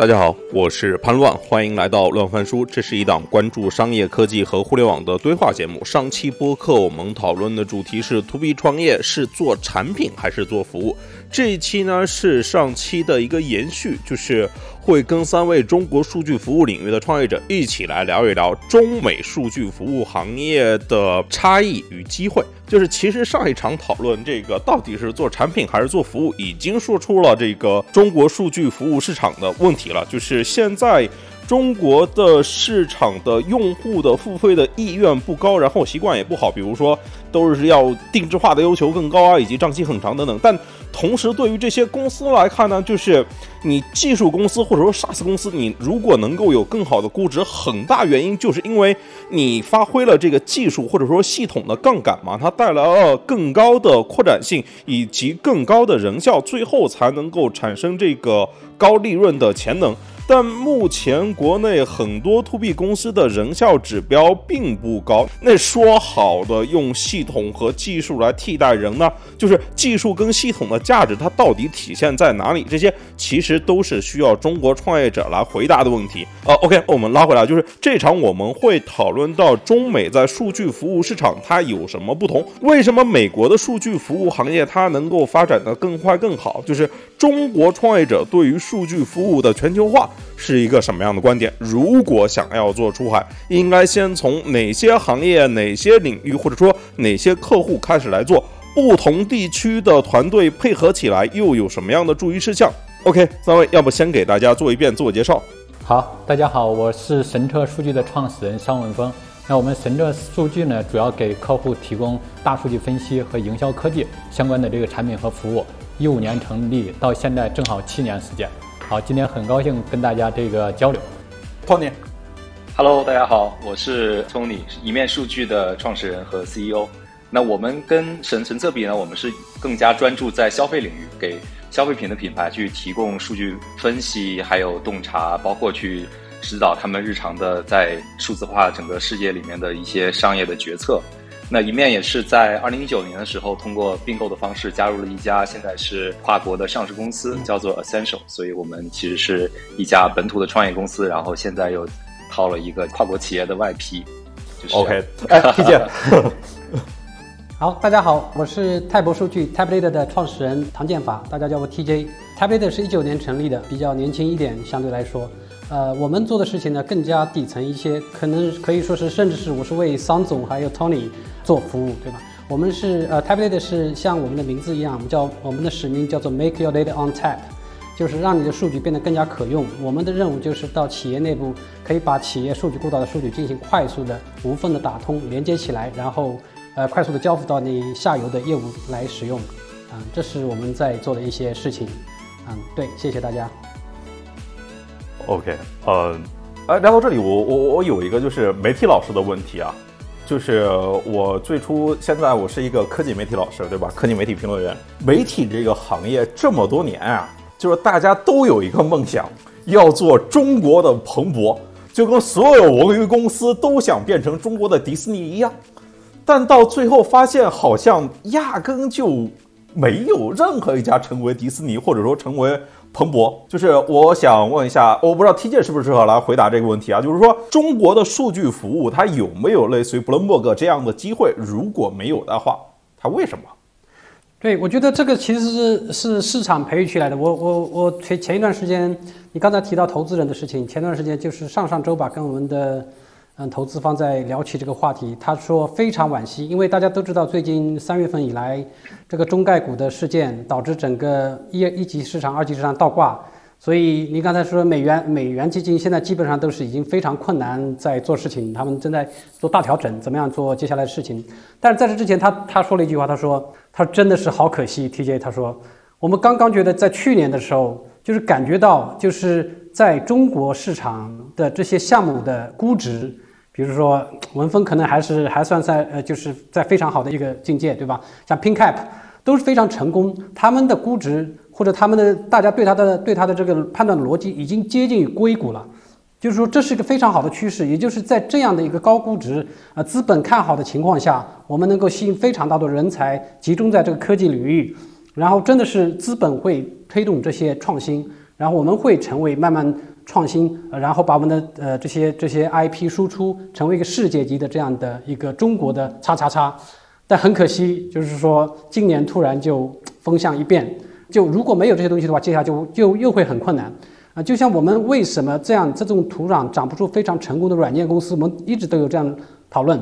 大家好，我是潘乱，欢迎来到乱翻书。这是一档关注商业科技和互联网的对话节目。上期播客我们讨论的主题是 To B 创业是做产品还是做服务？这一期呢是上期的一个延续，就是会跟三位中国数据服务领域的创业者一起来聊一聊中美数据服务行业的差异与机会。就是其实上一场讨论这个到底是做产品还是做服务，已经说出了这个中国数据服务市场的问题了。就是现在中国的市场的用户的付费的意愿不高，然后习惯也不好，比如说都是要定制化的要求更高啊，以及账期很长等等。但同时，对于这些公司来看呢，就是你技术公司或者说 SaaS 公司，你如果能够有更好的估值，很大原因就是因为你发挥了这个技术或者说系统的杠杆嘛，它带来了更高的扩展性以及更高的人效，最后才能够产生这个高利润的潜能。但目前国内很多 to B 公司的人效指标并不高。那说好的用系统和技术来替代人呢？就是技术跟系统的价值，它到底体现在哪里？这些其实都是需要中国创业者来回答的问题。呃，OK，我们拉回来，就是这场我们会讨论到中美在数据服务市场它有什么不同？为什么美国的数据服务行业它能够发展的更快更好？就是中国创业者对于数据服务的全球化。是一个什么样的观点？如果想要做出海，应该先从哪些行业、哪些领域，或者说哪些客户开始来做？不同地区的团队配合起来又有什么样的注意事项？OK，三位，要不先给大家做一遍自我介绍？好，大家好，我是神车数据的创始人商文峰。那我们神车数据呢，主要给客户提供大数据分析和营销科技相关的这个产品和服务。一五年成立，到现在正好七年时间。好，今天很高兴跟大家这个交流，Tony，Hello，大家好，我是 Tony，一面数据的创始人和 CEO。那我们跟神神策比呢，我们是更加专注在消费领域，给消费品的品牌去提供数据分析，还有洞察，包括去指导他们日常的在数字化整个世界里面的一些商业的决策。那一面也是在二零一九年的时候，通过并购的方式加入了一家现在是跨国的上市公司，叫做 Essential。所以我们其实是一家本土的创业公司，然后现在又套了一个跨国企业的外皮。OK，哎，谢谢。好，大家好，我是泰博数据 Tablet 的创始人唐建法，大家叫我 TJ。Tablet 是一九年成立的，比较年轻一点，相对来说。呃，我们做的事情呢更加底层一些，可能可以说是，甚至是我是为桑总还有 Tony 做服务，对吧？我们是呃，Tablet 是像我们的名字一样，我们叫我们的使命叫做 Make your data on tap，就是让你的数据变得更加可用。我们的任务就是到企业内部，可以把企业数据孤岛的数据进行快速的、无缝的打通、连接起来，然后呃，快速的交付到你下游的业务来使用。嗯，这是我们在做的一些事情。嗯，对，谢谢大家。OK，呃，哎，聊到这里，我我我有一个就是媒体老师的问题啊，就是我最初现在我是一个科技媒体老师，对吧？科技媒体评论员，媒体这个行业这么多年啊，就是大家都有一个梦想，要做中国的彭博，就跟所有文娱公司都想变成中国的迪士尼一样，但到最后发现好像压根就没有任何一家成为迪士尼，或者说成为。彭博，就是我想问一下，我不知道 TJ 适不适合来回答这个问题啊？就是说，中国的数据服务它有没有类似于 Bloomberg 这样的机会？如果没有的话，它为什么？对，我觉得这个其实是是市场培育起来的。我我我前前一段时间，你刚才提到投资人的事情，前段时间就是上上周吧，跟我们的。嗯，投资方在聊起这个话题，他说非常惋惜，因为大家都知道，最近三月份以来，这个中概股的事件导致整个一一级市场、二级市场倒挂，所以你刚才说美元美元基金现在基本上都是已经非常困难在做事情，他们正在做大调整，怎么样做接下来的事情？但是在这之前，他他说了一句话，他说他真的是好可惜，TJ 他说我们刚刚觉得在去年的时候，就是感觉到就是在中国市场的这些项目的估值。比如说文峰可能还是还算在呃，就是在非常好的一个境界，对吧？像 PinCap 都是非常成功，他们的估值或者他们的大家对他的对他的这个判断的逻辑已经接近于硅谷了，就是说这是一个非常好的趋势，也就是在这样的一个高估值啊资本看好的情况下，我们能够吸引非常大的人才集中在这个科技领域，然后真的是资本会推动这些创新。然后我们会成为慢慢创新，然后把我们的呃这些这些 IP 输出成为一个世界级的这样的一个中国的叉叉叉。但很可惜，就是说今年突然就风向一变，就如果没有这些东西的话，接下来就就又会很困难。啊，就像我们为什么这样这种土壤长不出非常成功的软件公司，我们一直都有这样讨论。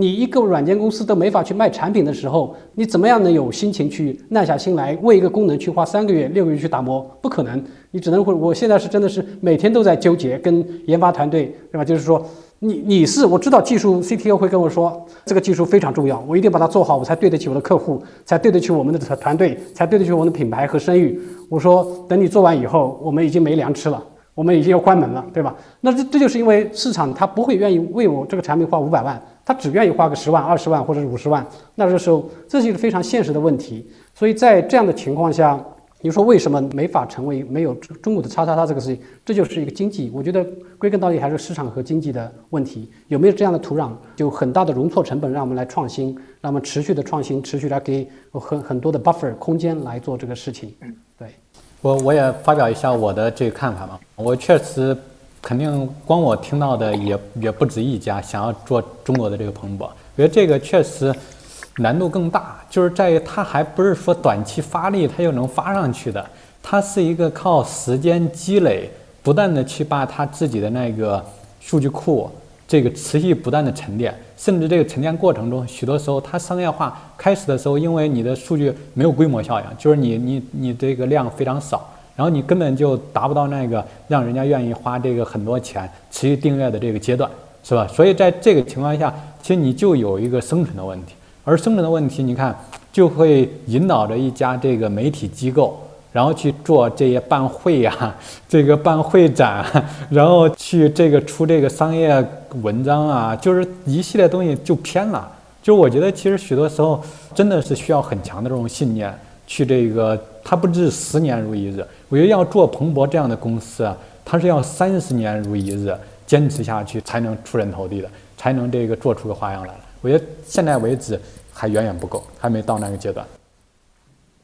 你一个软件公司都没法去卖产品的时候，你怎么样能有心情去耐下心来为一个功能去花三个月、六个月去打磨？不可能，你只能会。我现在是真的是每天都在纠结，跟研发团队，对吧？就是说，你你是我知道技术 CTO 会跟我说，这个技术非常重要，我一定把它做好，我才对得起我的客户，才对得起我们的团队，才对得起我们的品牌和声誉。我说，等你做完以后，我们已经没粮吃了，我们已经要关门了，对吧？那这这就是因为市场它不会愿意为我这个产品花五百万。他只愿意花个十万、二十万或者是五十万，那这时候这是一个非常现实的问题。所以在这样的情况下，你说为什么没法成为没有中国的叉叉叉这个事情？这就是一个经济，我觉得归根到底还是市场和经济的问题。有没有这样的土壤，就很大的容错成本，让我们来创新，让我们持续的创新，持续来给很很多的 buffer 空间来做这个事情。对我我也发表一下我的这个看法吧，我确实。肯定光我听到的也也不止一家想要做中国的这个蓬勃，我觉得这个确实难度更大，就是在于它还不是说短期发力它就能发上去的，它是一个靠时间积累，不断的去把它自己的那个数据库这个持续不断的沉淀，甚至这个沉淀过程中，许多时候它商业化开始的时候，因为你的数据没有规模效应，就是你你你这个量非常少。然后你根本就达不到那个让人家愿意花这个很多钱持续订阅的这个阶段，是吧？所以在这个情况下，其实你就有一个生存的问题，而生存的问题，你看就会引导着一家这个媒体机构，然后去做这些办会呀，这个办会展，然后去这个出这个商业文章啊，就是一系列东西就偏了。就我觉得，其实许多时候真的是需要很强的这种信念。去这个，它不是十年如一日。我觉得要做彭博这样的公司啊，它是要三十年如一日坚持下去才能出人头地的，才能这个做出个花样来我觉得现在为止还远远不够，还没到那个阶段。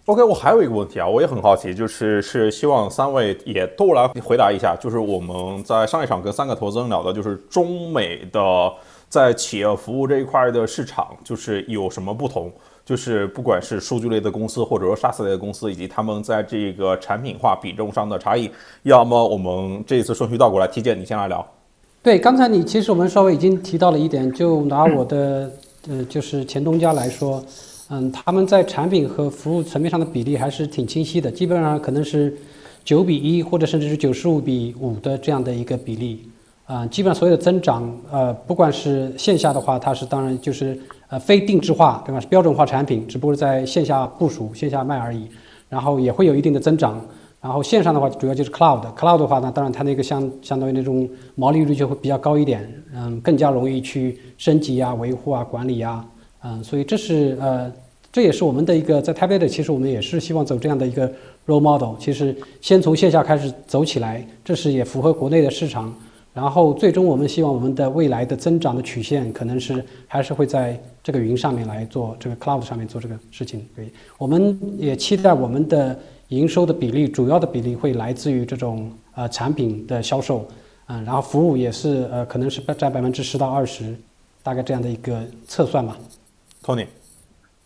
OK，我还有一个问题啊，我也很好奇，就是是希望三位也都来回答一下，就是我们在上一场跟三个投资人聊的，就是中美的在企业服务这一块的市场，就是有什么不同？就是不管是数据类的公司，或者说 SaaS 类的公司，以及他们在这个产品化比重上的差异，要么我们这一次顺序倒过来，提建你先来聊。对，刚才你其实我们稍微已经提到了一点，就拿我的呃就是前东家来说，嗯，他们在产品和服务层面上的比例还是挺清晰的，基本上可能是九比一，或者甚至是九十五比五的这样的一个比例。啊，基本上所有的增长，呃，不管是线下的话，它是当然就是呃非定制化，对吧？标准化产品，只不过在线下部署、线下卖而已。然后也会有一定的增长。然后线上的话，主要就是 cloud，cloud 的话呢，当然它那个相相当于那种毛利率就会比较高一点，嗯，更加容易去升级啊、维护啊、管理啊，嗯，所以这是呃，这也是我们的一个在 t a b l e 其实我们也是希望走这样的一个 role model，其实先从线下开始走起来，这是也符合国内的市场。然后最终我们希望我们的未来的增长的曲线可能是还是会在这个云上面来做这个 cloud 上面做这个事情。对，我们也期待我们的营收的比例主要的比例会来自于这种呃产品的销售，嗯，然后服务也是呃可能是占百分之十到二十，大概这样的一个测算吧。Tony，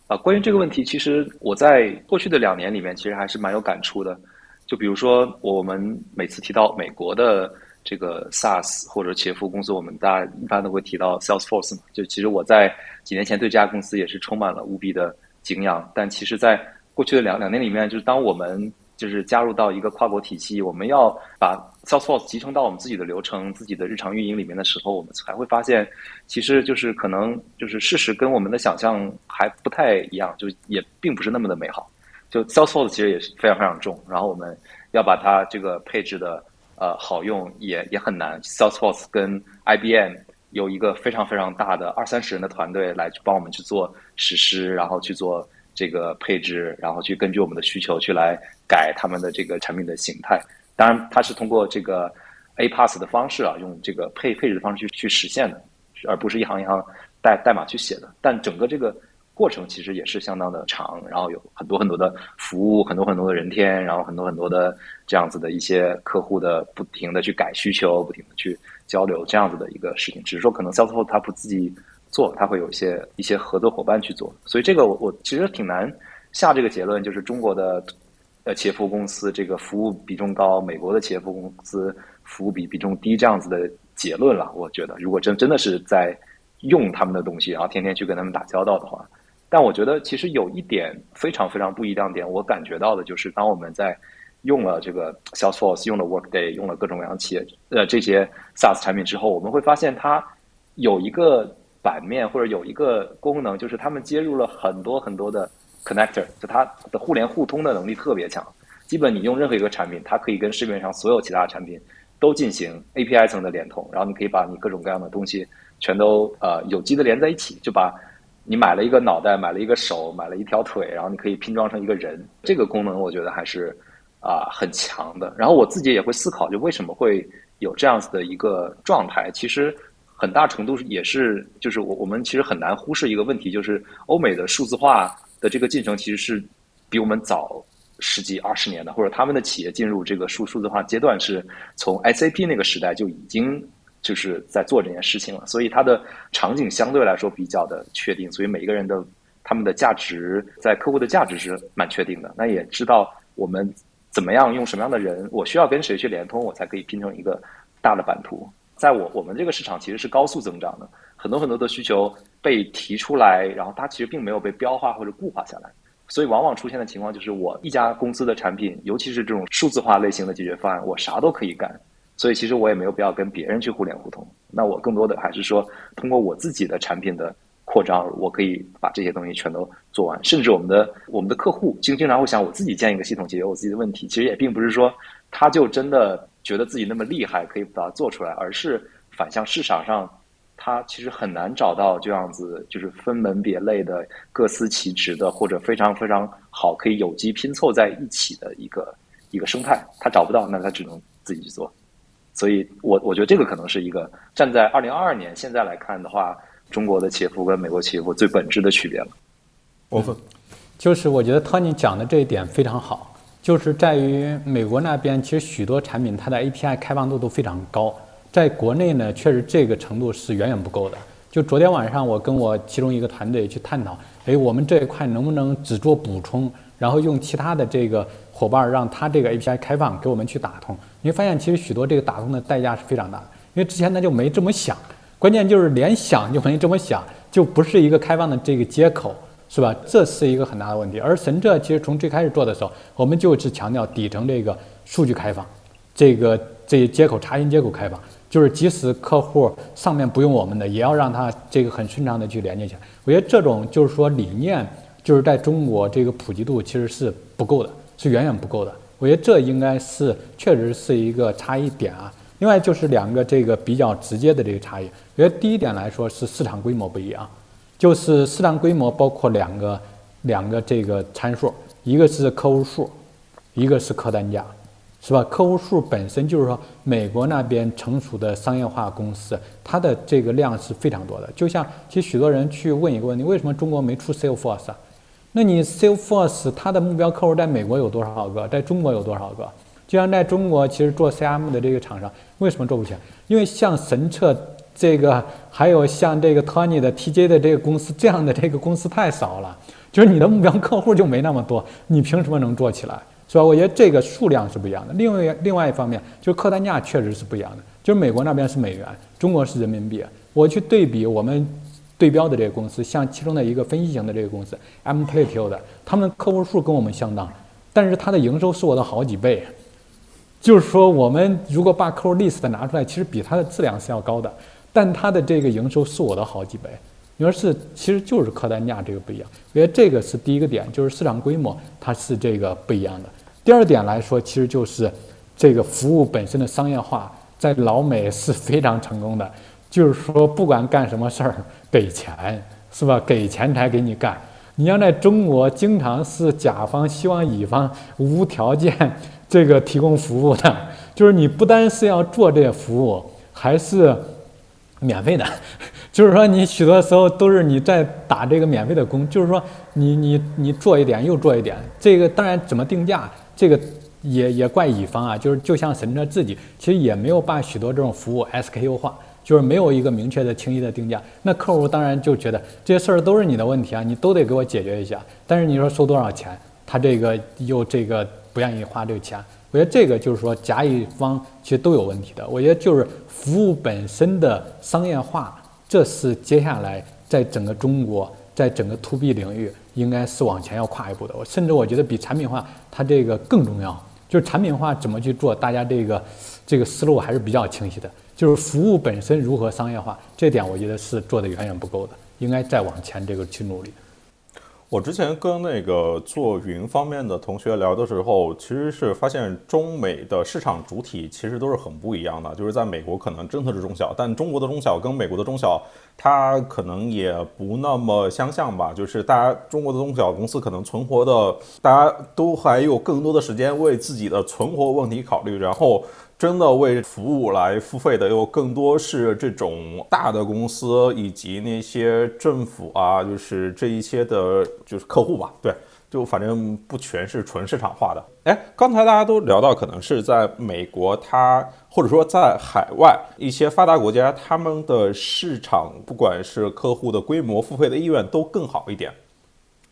啊，关于这个问题，其实我在过去的两年里面其实还是蛮有感触的。就比如说我们每次提到美国的。这个 SaaS 或者企业服务公司，我们大家一般都会提到 Salesforce 嘛。就其实我在几年前对这家公司也是充满了无比的敬仰。但其实，在过去的两两年里面，就是当我们就是加入到一个跨国体系，我们要把 Salesforce 集成到我们自己的流程、自己的日常运营里面的时候，我们才会发现，其实就是可能就是事实跟我们的想象还不太一样，就也并不是那么的美好。就 Salesforce 其实也是非常非常重，然后我们要把它这个配置的。呃，好用也也很难。Salesforce 跟 IBM 有一个非常非常大的二三十人的团队来帮我们去做实施，然后去做这个配置，然后去根据我们的需求去来改他们的这个产品的形态。当然，它是通过这个 A Pass 的方式啊，用这个配配置的方式去去实现的，而不是一行一行代代码去写的。但整个这个过程其实也是相当的长，然后有很多很多的服务，很多很多的人天，然后很多很多的这样子的一些客户的不停的去改需求，不停的去交流这样子的一个事情。只是说可能 Salesforce 它不自己做，它会有一些一些合作伙伴去做。所以这个我我其实挺难下这个结论，就是中国的呃企业服务公司这个服务比重高，美国的企业服务公司服务比比重低这样子的结论了。我觉得如果真真的是在用他们的东西，然后天天去跟他们打交道的话。但我觉得其实有一点非常非常不一样点，我感觉到的就是，当我们在用了这个 Salesforce、用了 Workday、用了各种各样企业呃这些 SaaS 产品之后，我们会发现它有一个版面或者有一个功能，就是他们接入了很多很多的 connector，就它的互联互通的能力特别强。基本你用任何一个产品，它可以跟市面上所有其他产品都进行 API 层的连通，然后你可以把你各种各样的东西全都呃有机的连在一起，就把。你买了一个脑袋，买了一个手，买了一条腿，然后你可以拼装成一个人。这个功能我觉得还是啊很强的。然后我自己也会思考，就为什么会有这样子的一个状态。其实很大程度也是，就是我我们其实很难忽视一个问题，就是欧美的数字化的这个进程其实是比我们早十几二十年的，或者他们的企业进入这个数数字化阶段是从 SAP 那个时代就已经。就是在做这件事情了，所以它的场景相对来说比较的确定，所以每一个人的他们的价值在客户的价值是蛮确定的。那也知道我们怎么样用什么样的人，我需要跟谁去连通，我才可以拼成一个大的版图。在我我们这个市场其实是高速增长的，很多很多的需求被提出来，然后它其实并没有被标化或者固化下来，所以往往出现的情况就是我一家公司的产品，尤其是这种数字化类型的解决方案，我啥都可以干。所以其实我也没有必要跟别人去互联互通，那我更多的还是说通过我自己的产品的扩张，我可以把这些东西全都做完。甚至我们的我们的客户经经常会想，我自己建一个系统解决我自己的问题，其实也并不是说他就真的觉得自己那么厉害可以把它做出来，而是反向市场上他其实很难找到这样子就是分门别类的各司其职的或者非常非常好可以有机拼凑在一起的一个一个生态，他找不到，那他只能自己去做。所以，我我觉得这个可能是一个站在二零二二年现在来看的话，中国的企业服务跟美国企业服务最本质的区别了。我分，就是我觉得 Tony 讲的这一点非常好，就是在于美国那边其实许多产品它的 API 开放度都非常高，在国内呢确实这个程度是远远不够的。就昨天晚上我跟我其中一个团队去探讨，哎，我们这一块能不能只做补充，然后用其他的这个。伙伴让他这个 API 开放给我们去打通，你会发现其实许多这个打通的代价是非常大的，因为之前他就没这么想，关键就是连想就没这么想，就不是一个开放的这个接口，是吧？这是一个很大的问题。而神浙其实从最开始做的时候，我们就是强调底层这个数据开放，这个这些接口查询接口开放，就是即使客户上面不用我们的，也要让他这个很顺畅的去连接起来。我觉得这种就是说理念，就是在中国这个普及度其实是不够的。是远远不够的，我觉得这应该是确实是一个差异点啊。另外就是两个这个比较直接的这个差异，我觉得第一点来说是市场规模不一样，就是市场规模包括两个两个这个参数，一个是客户数，一个是客单价，是吧？客户数本身就是说美国那边成熟的商业化公司，它的这个量是非常多的。就像其实许多人去问一个问题，为什么中国没出 Salesforce 啊？那你 Salesforce 它的目标客户在美国有多少个？在中国有多少个？就像在中国，其实做 CRM 的这个厂商为什么做不起来？因为像神策这个，还有像这个 Tony 的 TJ 的这个公司，这样的这个公司太少了，就是你的目标客户就没那么多，你凭什么能做起来？是吧？我觉得这个数量是不一样的。另外，另外一方面就是客单价确实是不一样的，就是美国那边是美元，中国是人民币。我去对比我们。对标的这个公司，像其中的一个分析型的这个公司 m p l a t e 的，他们客户数跟我们相当，但是它的营收是我的好几倍。就是说，我们如果把客户 list 拿出来，其实比它的质量是要高的，但它的这个营收是我的好几倍。你说是，其实就是客单价这个不一样。我觉得这个是第一个点，就是市场规模它是这个不一样的。第二点来说，其实就是这个服务本身的商业化，在老美是非常成功的。就是说，不管干什么事儿，给钱是吧？给钱才给你干。你要在中国，经常是甲方希望乙方无条件这个提供服务的，就是你不单是要做这些服务，还是免费的，就是说你许多时候都是你在打这个免费的工，就是说你你你做一点又做一点，这个当然怎么定价，这个也也怪乙方啊，就是就像神车自己其实也没有把许多这种服务 SKU 化，就是没有一个明确的清晰的定价，那客户当然就觉得这些事儿都是你的问题啊，你都得给我解决一下，但是你说收多少钱，他这个又这个不愿意花这个钱。我觉得这个就是说，甲乙方其实都有问题的。我觉得就是服务本身的商业化，这是接下来在整个中国，在整个 to B 领域，应该是往前要跨一步的。我甚至我觉得比产品化它这个更重要。就是产品化怎么去做，大家这个这个思路还是比较清晰的。就是服务本身如何商业化，这点我觉得是做的远远不够的，应该再往前这个去努力。我之前跟那个做云方面的同学聊的时候，其实是发现中美的市场主体其实都是很不一样的。就是在美国可能真的是中小，但中国的中小跟美国的中小，它可能也不那么相像吧。就是大家中国的中小公司可能存活的，大家都还有更多的时间为自己的存活问题考虑，然后。真的为服务来付费的，又更多是这种大的公司以及那些政府啊，就是这一些的，就是客户吧。对，就反正不全是纯市场化的。哎，刚才大家都聊到，可能是在美国，它或者说在海外一些发达国家，他们的市场，不管是客户的规模、付费的意愿都更好一点。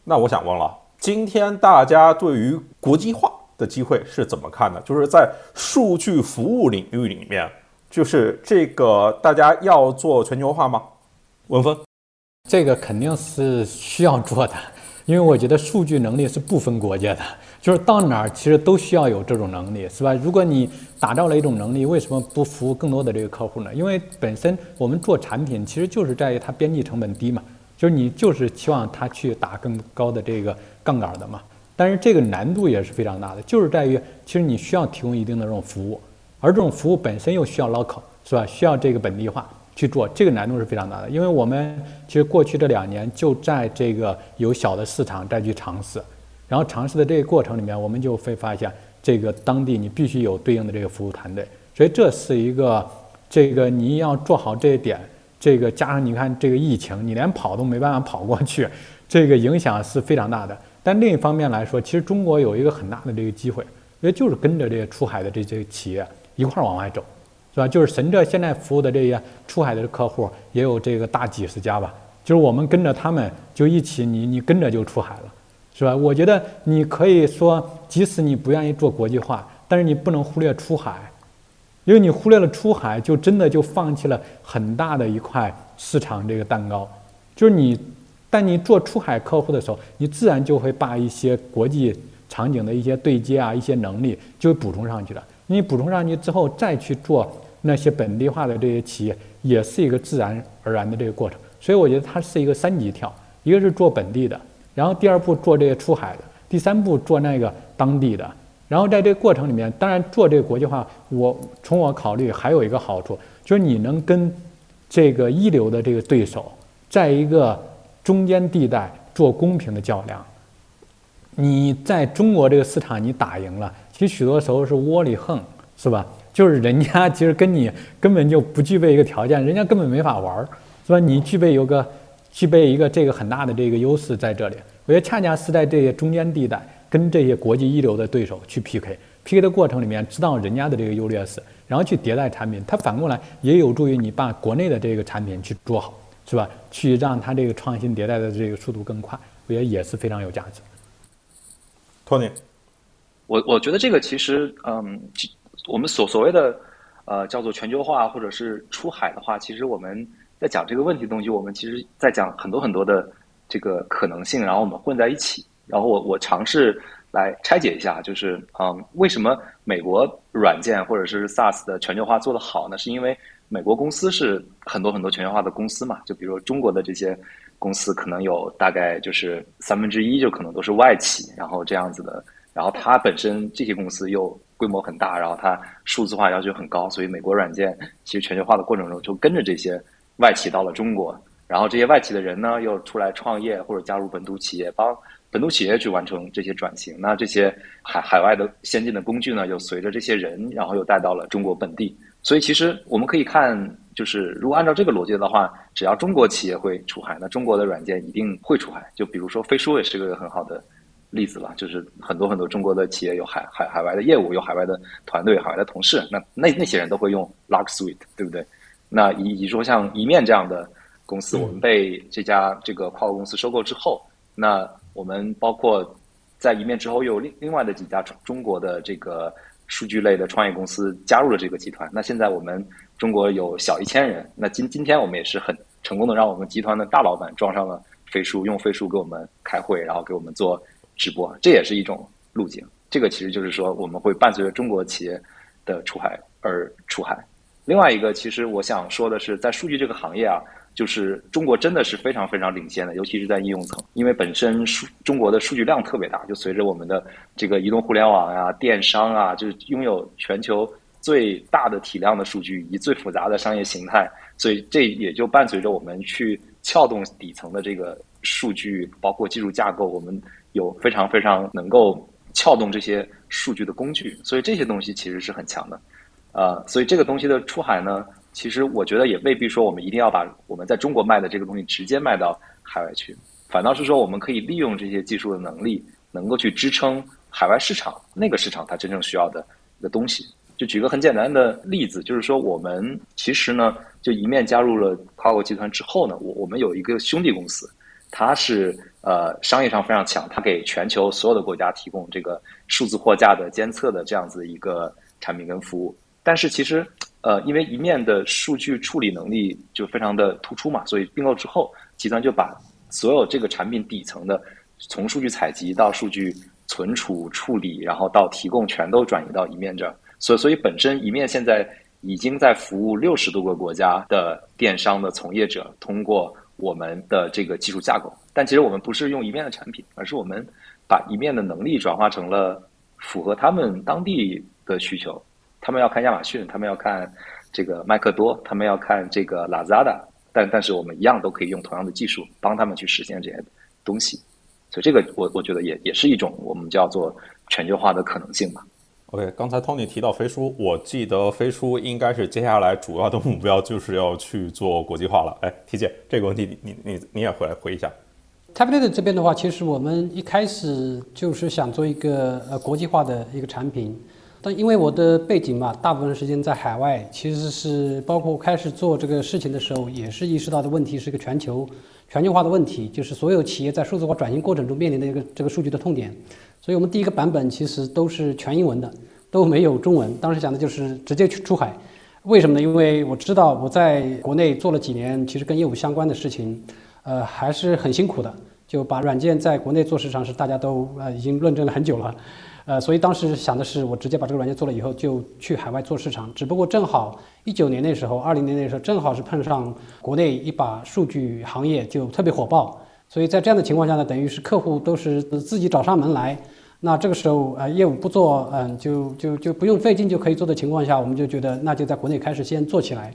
那我想问了，今天大家对于国际化？的机会是怎么看的？就是在数据服务领域里面，就是这个大家要做全球化吗？文峰，这个肯定是需要做的，因为我觉得数据能力是不分国界的，就是到哪儿其实都需要有这种能力，是吧？如果你打造了一种能力，为什么不服务更多的这个客户呢？因为本身我们做产品其实就是在于它边际成本低嘛，就是你就是期望它去打更高的这个杠杆的嘛。但是这个难度也是非常大的，就是在于其实你需要提供一定的这种服务，而这种服务本身又需要 local，是吧？需要这个本地化去做，这个难度是非常大的。因为我们其实过去这两年就在这个有小的市场再去尝试，然后尝试的这个过程里面，我们就会发现这个当地你必须有对应的这个服务团队，所以这是一个这个你要做好这一点，这个加上你看这个疫情，你连跑都没办法跑过去，这个影响是非常大的。但另一方面来说，其实中国有一个很大的这个机会，也就是跟着这些出海的这些企业一块儿往外走，是吧？就是神浙现在服务的这些出海的客户也有这个大几十家吧，就是我们跟着他们就一起，你你跟着就出海了，是吧？我觉得你可以说，即使你不愿意做国际化，但是你不能忽略出海，因为你忽略了出海，就真的就放弃了很大的一块市场这个蛋糕，就是你。但你做出海客户的时候，你自然就会把一些国际场景的一些对接啊、一些能力就补充上去了。你补充上去之后，再去做那些本地化的这些企业，也是一个自然而然的这个过程。所以我觉得它是一个三级跳：一个是做本地的，然后第二步做这些出海的，第三步做那个当地的。然后在这个过程里面，当然做这个国际化，我从我考虑还有一个好处，就是你能跟这个一流的这个对手在一个。中间地带做公平的较量，你在中国这个市场你打赢了，其实许多时候是窝里横，是吧？就是人家其实跟你根本就不具备一个条件，人家根本没法玩，是吧？你具备有个具备一个这个很大的这个优势在这里，我觉得恰恰是在这些中间地带跟这些国际一流的对手去 PK，PK 的过程里面知道人家的这个优劣势，然后去迭代产品，它反过来也有助于你把国内的这个产品去做好。是吧？去让它这个创新迭代的这个速度更快，我觉得也是非常有价值。托尼，我我觉得这个其实，嗯，我们所所谓的呃叫做全球化或者是出海的话，其实我们在讲这个问题的东西，我们其实在讲很多很多的这个可能性，然后我们混在一起，然后我我尝试来拆解一下，就是嗯，为什么美国软件或者是 SaaS 的全球化做得好呢？是因为美国公司是很多很多全球化的公司嘛，就比如中国的这些公司，可能有大概就是三分之一就可能都是外企，然后这样子的，然后它本身这些公司又规模很大，然后它数字化要求很高，所以美国软件其实全球化的过程中就跟着这些外企到了中国，然后这些外企的人呢又出来创业或者加入本土企业，帮本土企业去完成这些转型，那这些海海外的先进的工具呢又随着这些人，然后又带到了中国本地。所以其实我们可以看就是如果按照这个逻辑的话，只要中国企业会出海，那中国的软件一定会出海。就比如说飞书也是个很好的例子吧，就是很多很多中国的企业有海海海外的业务，有海外的团队、海外的同事，那那那些人都会用 Lark Suite，对不对？那以以说像一面这样的公司，我们被这家这个跨国公司收购之后，那我们包括在一面之后，又有另另外的几家中国的这个数据类的创业公司加入了这个集团。那现在我们中国有小一千人，那今今天我们也是很成功的，让我们集团的大老板装上了飞书，用飞书给我们开会，然后给我们做直播，这也是一种路径。这个其实就是说，我们会伴随着中国企业的出海而出海。另外一个，其实我想说的是，在数据这个行业啊，就是中国真的是非常非常领先的，尤其是在应用层，因为本身数中国的数据量特别大，就随着我们的这个移动互联网啊、电商啊，就是拥有全球最大的体量的数据以及最复杂的商业形态，所以这也就伴随着我们去撬动底层的这个数据，包括技术架构，我们有非常非常能够撬动这些数据的工具，所以这些东西其实是很强的。呃，所以这个东西的出海呢，其实我觉得也未必说我们一定要把我们在中国卖的这个东西直接卖到海外去，反倒是说我们可以利用这些技术的能力，能够去支撑海外市场那个市场它真正需要的一个东西。就举个很简单的例子，就是说我们其实呢，就一面加入了跨国集团之后呢，我我们有一个兄弟公司，它是呃商业上非常强，它给全球所有的国家提供这个数字货架的监测的这样子一个产品跟服务。但是其实，呃，因为一面的数据处理能力就非常的突出嘛，所以并购之后，集团就把所有这个产品底层的，从数据采集到数据存储处理，然后到提供，全都转移到一面这儿。所以，所以本身一面现在已经在服务六十多个国家的电商的从业者，通过我们的这个技术架构。但其实我们不是用一面的产品，而是我们把一面的能力转化成了符合他们当地的需求。他们要看亚马逊，他们要看这个麦克多，他们要看这个 Lazada，但但是我们一样都可以用同样的技术帮他们去实现这些东西，所以这个我我觉得也也是一种我们叫做全球化的可能性吧。OK，刚才 Tony 提到飞书，我记得飞书应该是接下来主要的目标就是要去做国际化了。哎，T 姐，这个问题你你你你也回来回一下。Tablet 这边的话，其实我们一开始就是想做一个呃国际化的一个产品。但因为我的背景嘛，大部分时间在海外，其实是包括开始做这个事情的时候，也是意识到的问题是一个全球全球化的问题，就是所有企业在数字化转型过程中面临的一个这个数据的痛点。所以我们第一个版本其实都是全英文的，都没有中文。当时想的就是直接去出海，为什么呢？因为我知道我在国内做了几年，其实跟业务相关的事情，呃，还是很辛苦的。就把软件在国内做市场是大家都呃已经论证了很久了。呃，所以当时想的是，我直接把这个软件做了以后，就去海外做市场。只不过正好一九年那时候，二零年那时候，正好是碰上国内一把数据行业就特别火爆。所以在这样的情况下呢，等于是客户都是自己找上门来。那这个时候，呃，业务不做，嗯，就就就不用费劲就可以做的情况下，我们就觉得那就在国内开始先做起来。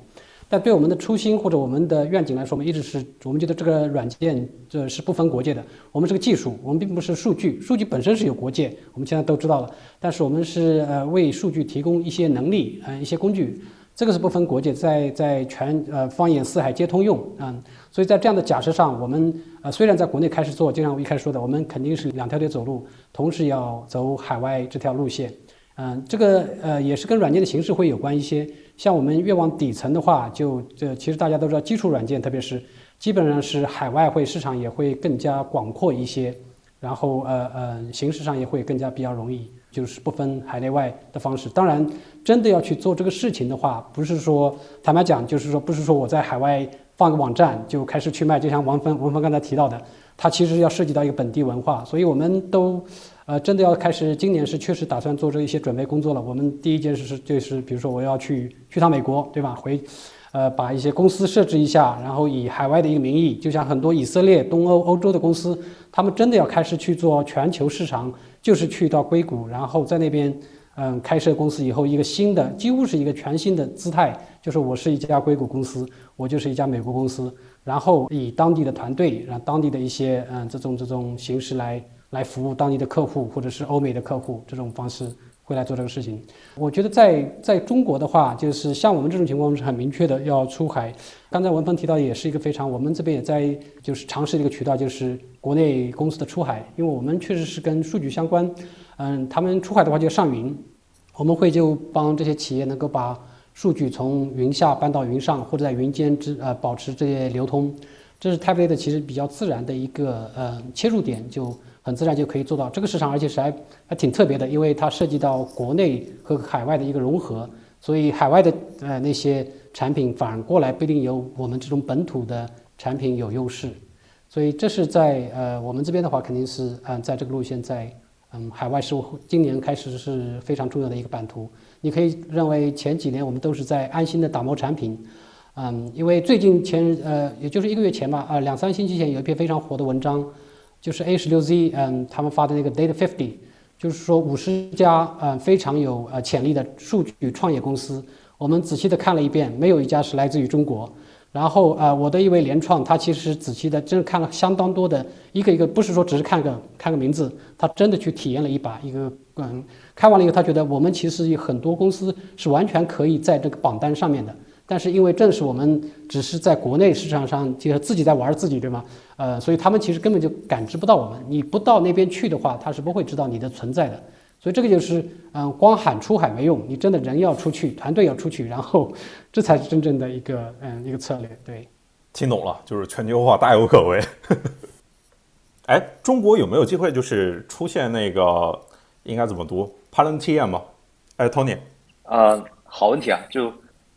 但对我们的初心或者我们的愿景来说，我们一直是我们觉得这个软件这是不分国界的。我们是个技术，我们并不是数据，数据本身是有国界，我们现在都知道了。但是我们是呃为数据提供一些能力，嗯，一些工具，这个是不分国界，在在全呃放眼四海皆通用，嗯。所以在这样的假设上，我们呃虽然在国内开始做，就像我一开始说的，我们肯定是两条腿走路，同时要走海外这条路线，嗯，这个呃也是跟软件的形式会有关一些。像我们越往底层的话，就这其实大家都知道，基础软件特别是基本上是海外会市场也会更加广阔一些，然后呃呃形式上也会更加比较容易，就是不分海内外的方式。当然，真的要去做这个事情的话，不是说坦白讲，就是说不是说我在海外放个网站就开始去卖，就像王峰王峰刚才提到的，它其实要涉及到一个本地文化，所以我们都。呃，真的要开始，今年是确实打算做这一些准备工作了。我们第一件事是，就是比如说我要去去趟美国，对吧？回，呃，把一些公司设置一下，然后以海外的一个名义，就像很多以色列、东欧、欧洲的公司，他们真的要开始去做全球市场，就是去到硅谷，然后在那边，嗯，开设公司以后，一个新的，几乎是一个全新的姿态，就是我是一家硅谷公司，我就是一家美国公司，然后以当地的团队，让当地的一些，嗯，这种这种形式来。来服务当地的客户，或者是欧美的客户，这种方式会来做这个事情。我觉得在在中国的话，就是像我们这种情况是很明确的要出海。刚才文峰提到也是一个非常，我们这边也在就是尝试一个渠道，就是国内公司的出海，因为我们确实是跟数据相关。嗯，他们出海的话就上云，我们会就帮这些企业能够把数据从云下搬到云上，或者在云间之呃保持这些流通。这是 Tablet 其实比较自然的一个呃切入点，就很自然就可以做到这个市场，而且是还还挺特别的，因为它涉及到国内和海外的一个融合，所以海外的呃那些产品反过来不一定有我们这种本土的产品有优势，所以这是在呃我们这边的话肯定是嗯在这个路线在嗯海外是今年开始是非常重要的一个版图，你可以认为前几年我们都是在安心的打磨产品。嗯，因为最近前呃，也就是一个月前吧，啊，两三星期前有一篇非常火的文章，就是 A 十六 Z，嗯，他们发的那个 Data Fifty，就是说五十家嗯非常有呃潜力的数据创业公司，我们仔细的看了一遍，没有一家是来自于中国。然后啊，我的一位联创，他其实仔细的真看了相当多的一个一个，不是说只是看个看个名字，他真的去体验了一把一个嗯，看完了以后，他觉得我们其实有很多公司是完全可以在这个榜单上面的。但是因为正是我们只是在国内市场上，就是自己在玩自己，对吗？呃，所以他们其实根本就感知不到我们。你不到那边去的话，他是不会知道你的存在的。所以这个就是，嗯，光喊出海没用，你真的人要出去，团队要出去，然后这才是真正的一个，嗯，一个策略。对，听懂了，就是全球化大有可为。哎，中国有没有机会就是出现那个应该怎么读 Palantir 吗？哎，Tony，呃，好问题啊，就。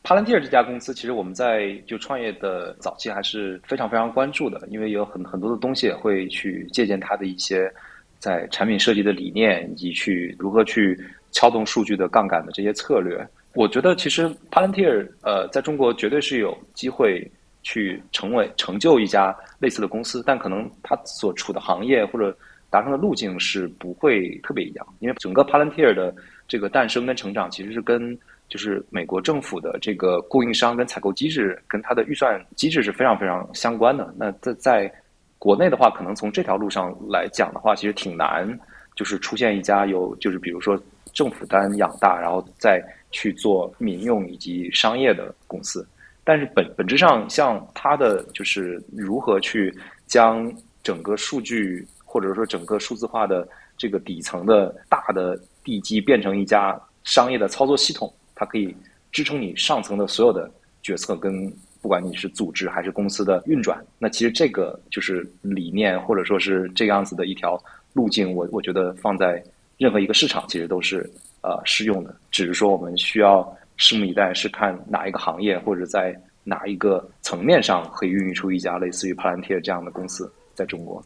Palantir 这家公司，其实我们在就创业的早期还是非常非常关注的，因为有很很多的东西会去借鉴它的一些在产品设计的理念，以及去如何去撬动数据的杠杆的这些策略。我觉得其实 Palantir 呃在中国绝对是有机会去成为成就一家类似的公司，但可能它所处的行业或者达成的路径是不会特别一样，因为整个 Palantir 的这个诞生跟成长其实是跟就是美国政府的这个供应商跟采购机制跟它的预算机制是非常非常相关的。那在在国内的话，可能从这条路上来讲的话，其实挺难，就是出现一家有就是比如说政府单养大，然后再去做民用以及商业的公司。但是本本质上，像它的就是如何去将整个数据或者说整个数字化的这个底层的大的地基变成一家商业的操作系统。它可以支撑你上层的所有的决策，跟不管你是组织还是公司的运转。那其实这个就是理念，或者说是这样子的一条路径。我我觉得放在任何一个市场，其实都是呃适用的。只是说我们需要拭目以待，是看哪一个行业或者在哪一个层面上可以孕育出一家类似于 Palantir 这样的公司在中国。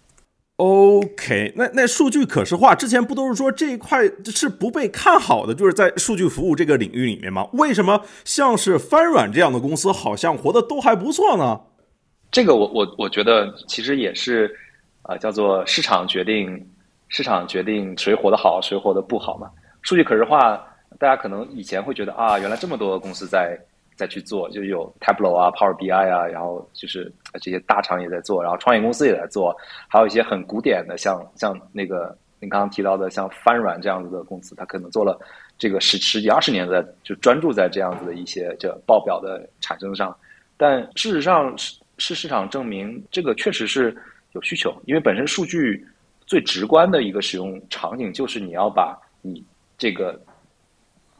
OK，那那数据可视化之前不都是说这一块是不被看好的，就是在数据服务这个领域里面吗？为什么像是翻软这样的公司好像活得都还不错呢？这个我我我觉得其实也是，呃，叫做市场决定，市场决定谁活得好，谁活得不好嘛。数据可视化，大家可能以前会觉得啊，原来这么多公司在。再去做，就有 Tableau 啊、Power BI 啊，然后就是这些大厂也在做，然后创业公司也在做，还有一些很古典的，像像那个您刚刚提到的，像翻软这样子的公司，它可能做了这个十十几二十年的，就专注在这样子的一些这报表的产生上。但事实上是是市场证明，这个确实是有需求，因为本身数据最直观的一个使用场景就是你要把你这个。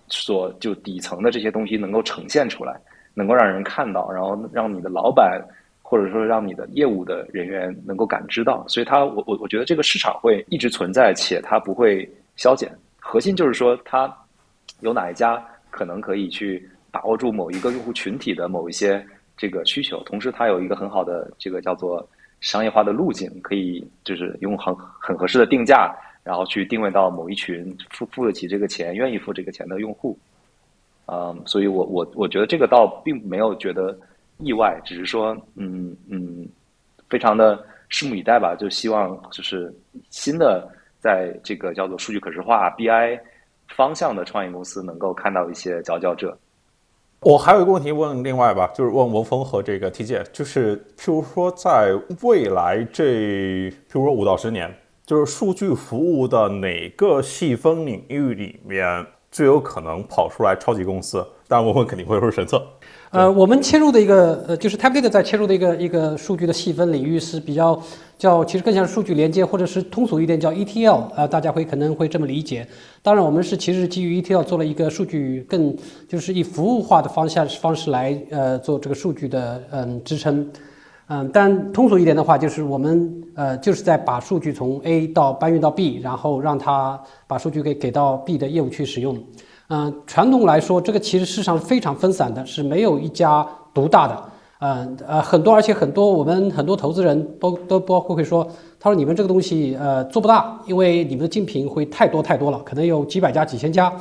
所就底层的这些东西能够呈现出来，能够让人看到，然后让你的老板或者说让你的业务的人员能够感知到，所以它我我我觉得这个市场会一直存在，且它不会消减。核心就是说，它有哪一家可能可以去把握住某一个用户群体的某一些这个需求，同时它有一个很好的这个叫做商业化的路径，可以就是用很很合适的定价。然后去定位到某一群付付得起这个钱、愿意付这个钱的用户，嗯，所以我我我觉得这个倒并没有觉得意外，只是说，嗯嗯，非常的拭目以待吧。就希望就是新的在这个叫做数据可视化 BI 方向的创业公司能够看到一些佼佼者。我还有一个问题问另外吧，就是问文峰和这个 T 姐，就是譬如说在未来这，譬如说五到十年。就是数据服务的哪个细分领域里面最有可能跑出来超级公司？当然，我们肯定会说神策。呃，我们切入的一个呃，就是 Tablet 在切入的一个一个数据的细分领域是比较叫，其实更像数据连接，或者是通俗一点叫 ETL 啊，大家会可能会这么理解。当然，我们是其实基于 ETL 做了一个数据更就是以服务化的方向方式来呃做这个数据的嗯支撑。嗯，但通俗一点的话，就是我们呃就是在把数据从 A 到搬运到 B，然后让它把数据给给到 B 的业务去使用。嗯，传统来说，这个其实市场非常分散的，是没有一家独大的。嗯呃，很多而且很多我们很多投资人都都包括会说，他说你们这个东西呃做不大，因为你们的竞品会太多太多了，可能有几百家几千家。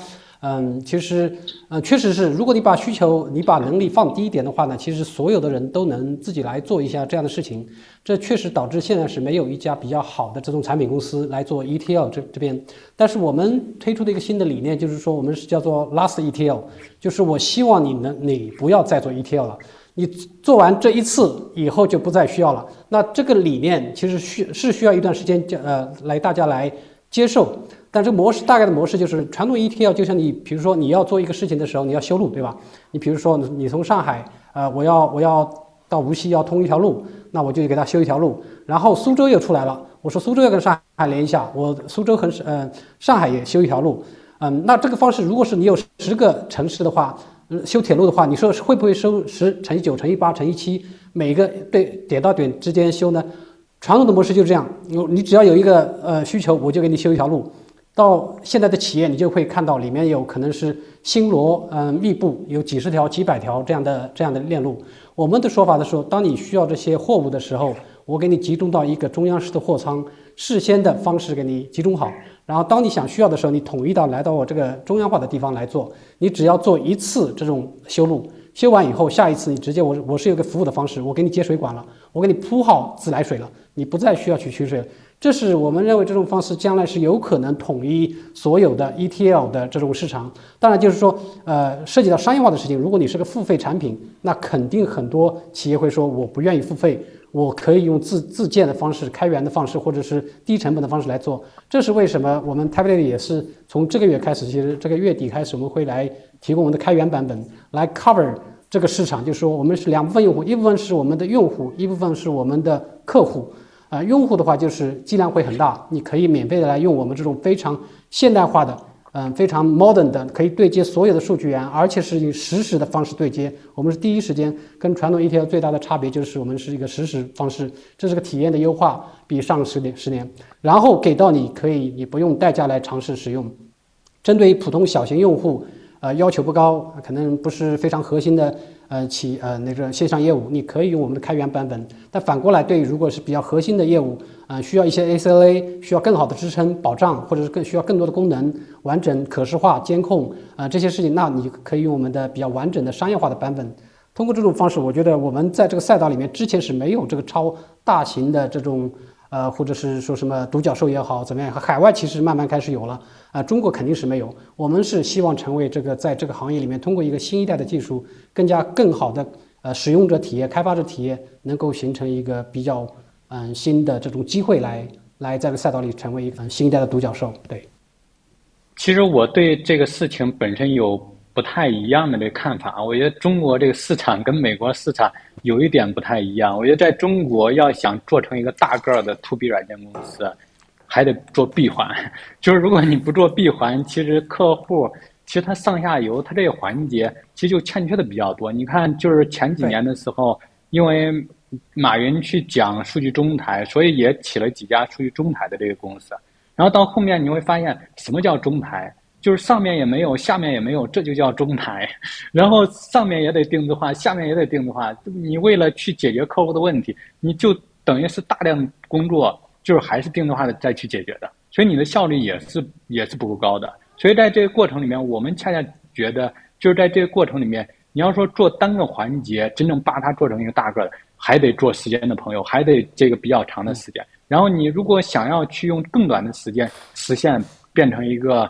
嗯，其实，呃，确实是，如果你把需求、你把能力放低一点的话呢，其实所有的人都能自己来做一下这样的事情。这确实导致现在是没有一家比较好的这种产品公司来做 ETL 这这边。但是我们推出的一个新的理念就是说，我们是叫做 Last ETL，就是我希望你能你不要再做 ETL 了，你做完这一次以后就不再需要了。那这个理念其实需是需要一段时间，呃，来大家来接受。但这个模式大概的模式就是传统 ETL，就像你比如说你要做一个事情的时候，你要修路，对吧？你比如说你从上海，呃，我要我要到无锡要通一条路，那我就给他修一条路。然后苏州又出来了，我说苏州要跟上海连一下，我苏州和呃上海也修一条路。嗯，那这个方式，如果是你有十个城市的话，修铁路的话，你说会不会收十乘以九乘以八乘以七，每个对点到点之间修呢？传统的模式就是这样，你你只要有一个呃需求，我就给你修一条路。到现在的企业，你就会看到里面有可能是星罗嗯密布，有几十条、几百条这样的这样的链路。我们的说法的时候，当你需要这些货物的时候，我给你集中到一个中央式的货仓，事先的方式给你集中好。然后当你想需要的时候，你统一到来到我这个中央化的地方来做。你只要做一次这种修路，修完以后，下一次你直接我我是有个服务的方式，我给你接水管了，我给你铺好自来水了，你不再需要去取水了。这是我们认为这种方式将来是有可能统一所有的 ETL 的这种市场。当然，就是说，呃，涉及到商业化的事情，如果你是个付费产品，那肯定很多企业会说我不愿意付费，我可以用自自建的方式、开源的方式，或者是低成本的方式来做。这是为什么我们 Tablet 也是从这个月开始，其实这个月底开始，我们会来提供我们的开源版本来 cover 这个市场。就是说，我们是两部分用户，一部分是我们的用户，一部分是我们的客户。啊，用户的话就是剂量会很大，你可以免费的来用我们这种非常现代化的，嗯，非常 modern 的，可以对接所有的数据源，而且是以实时的方式对接。我们是第一时间跟传统 ETL 最大的差别就是我们是一个实时方式，这是个体验的优化，比上十年十年。然后给到你可以，你不用代价来尝试使用。针对于普通小型用户，呃，要求不高，可能不是非常核心的。呃，企呃那个线上业务，你可以用我们的开源版本。但反过来，对如果是比较核心的业务，呃，需要一些 ACLA，需要更好的支撑保障，或者是更需要更多的功能，完整可视化监控啊这些事情，那你可以用我们的比较完整的商业化的版本。通过这种方式，我觉得我们在这个赛道里面之前是没有这个超大型的这种。呃，或者是说什么独角兽也好，怎么样？海外其实慢慢开始有了，啊，中国肯定是没有。我们是希望成为这个在这个行业里面，通过一个新一代的技术，更加更好的呃使用者体验、开发者体验，能够形成一个比较嗯新的这种机会，来来在这个赛道里成为一个新一代的独角兽。对，其实我对这个事情本身有。不太一样的这个看法啊，我觉得中国这个市场跟美国市场有一点不太一样。我觉得在中国要想做成一个大个的 to B 软件公司，还得做闭环。就是如果你不做闭环，其实客户其实它上下游它这个环节其实就欠缺的比较多。你看，就是前几年的时候，因为马云去讲数据中台，所以也起了几家数据中台的这个公司。然后到后面你会发现，什么叫中台？就是上面也没有，下面也没有，这就叫中台。然后上面也得定制化，下面也得定制化。你为了去解决客户的问题，你就等于是大量工作，就是还是定制化的再去解决的。所以你的效率也是也是不够高的。所以在这个过程里面，我们恰恰觉得，就是在这个过程里面，你要说做单个环节，真正把它做成一个大个的，还得做时间的朋友，还得这个比较长的时间。然后你如果想要去用更短的时间实现变成一个。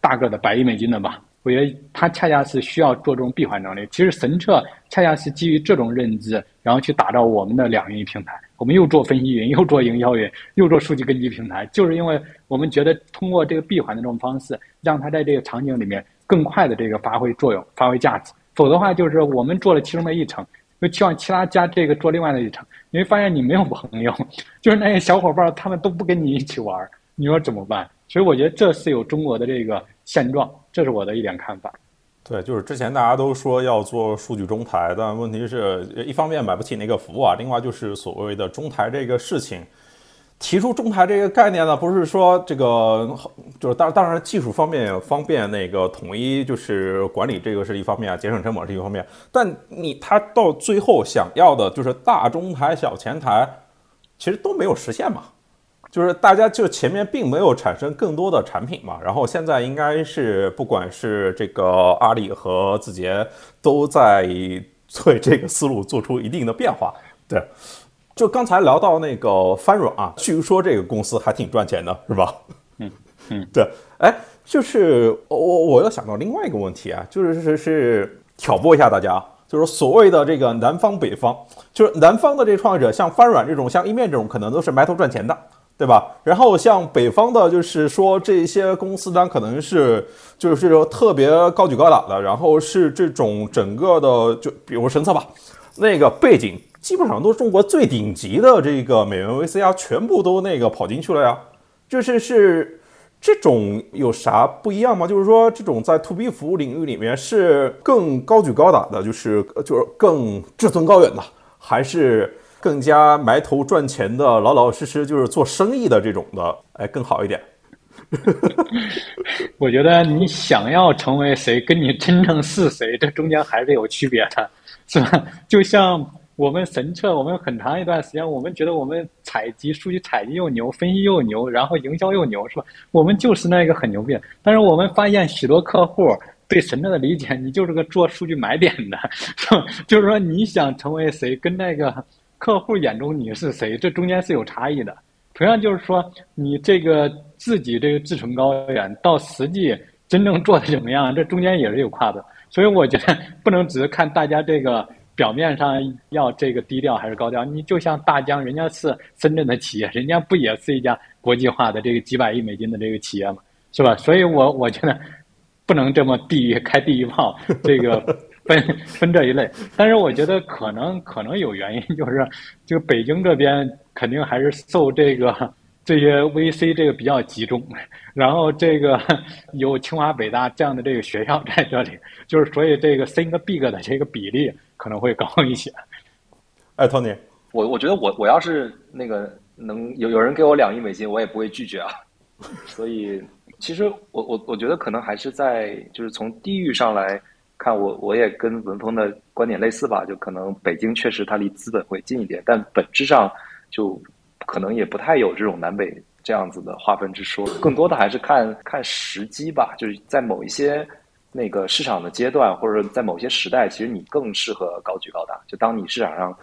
大个的百亿美金的吧，我觉得它恰恰是需要做这种闭环能力。其实神策恰恰是基于这种认知，然后去打造我们的两云平台。我们又做分析云，又做营销云，又做数据根基平台，就是因为我们觉得通过这个闭环的这种方式，让它在这个场景里面更快的这个发挥作用、发挥价值。否则的话，就是我们做了其中的一层，又期望其他家这个做另外的一层，你会发现你没有朋友，就是那些小伙伴他们都不跟你一起玩，你说怎么办？所以我觉得这是有中国的这个现状，这是我的一点看法。对，就是之前大家都说要做数据中台，但问题是一方面买不起那个服务啊，另外就是所谓的中台这个事情，提出中台这个概念呢，不是说这个就是当当然技术方面方便那个统一就是管理这个是一方面啊，节省成本是一方面，但你他到最后想要的就是大中台小前台，其实都没有实现嘛。就是大家就前面并没有产生更多的产品嘛，然后现在应该是不管是这个阿里和字节都在 对这个思路做出一定的变化。对，就刚才聊到那个翻软啊，据说这个公司还挺赚钱的，是吧？嗯嗯，对，哎，就是我我又想到另外一个问题啊，就是是是挑拨一下大家，就是所谓的这个南方北方，就是南方的这创业者像翻软这种，像一面这种，可能都是埋头赚钱的。对吧？然后像北方的，就是说这些公司呢，可能是就是说特别高举高打的，然后是这种整个的，就比如神策吧，那个背景基本上都是中国最顶级的这个美元 VC 啊，全部都那个跑进去了呀。就是是这种有啥不一样吗？就是说这种在 To B 服务领域里面是更高举高打的，就是就是更志存高远的，还是？更加埋头赚钱的、老老实实就是做生意的这种的，哎，更好一点。我觉得你想要成为谁，跟你真正是谁，这中间还是有区别的，是吧？就像我们神策，我们很长一段时间，我们觉得我们采集数据采集又牛，分析又牛，然后营销又牛，是吧？我们就是那个很牛逼。但是我们发现许多客户对神策的理解，你就是个做数据买点的，是吧？就是说你想成为谁，跟那个。客户眼中你是谁？这中间是有差异的。同样就是说，你这个自己这个志存高远，到实际真正做的怎么样，这中间也是有跨度。所以我觉得不能只是看大家这个表面上要这个低调还是高调。你就像大疆，人家是深圳的企业，人家不也是一家国际化的这个几百亿美金的这个企业嘛，是吧？所以我我觉得不能这么地域开地狱炮，这个。分 分这一类，但是我觉得可能可能有原因，就是就北京这边肯定还是受这个这些 VC 这个比较集中，然后这个有清华北大这样的这个学校在这里，就是所以这个 think big 的这个比例可能会高一些。哎，Tony，我我觉得我我要是那个能有有人给我两亿美金，我也不会拒绝啊。所以其实我我我觉得可能还是在就是从地域上来。看我，我也跟文峰的观点类似吧，就可能北京确实它离资本会近一点，但本质上就可能也不太有这种南北这样子的划分之说，更多的还是看看时机吧，就是在某一些那个市场的阶段，或者在某些时代，其实你更适合高举高打。就当你市场上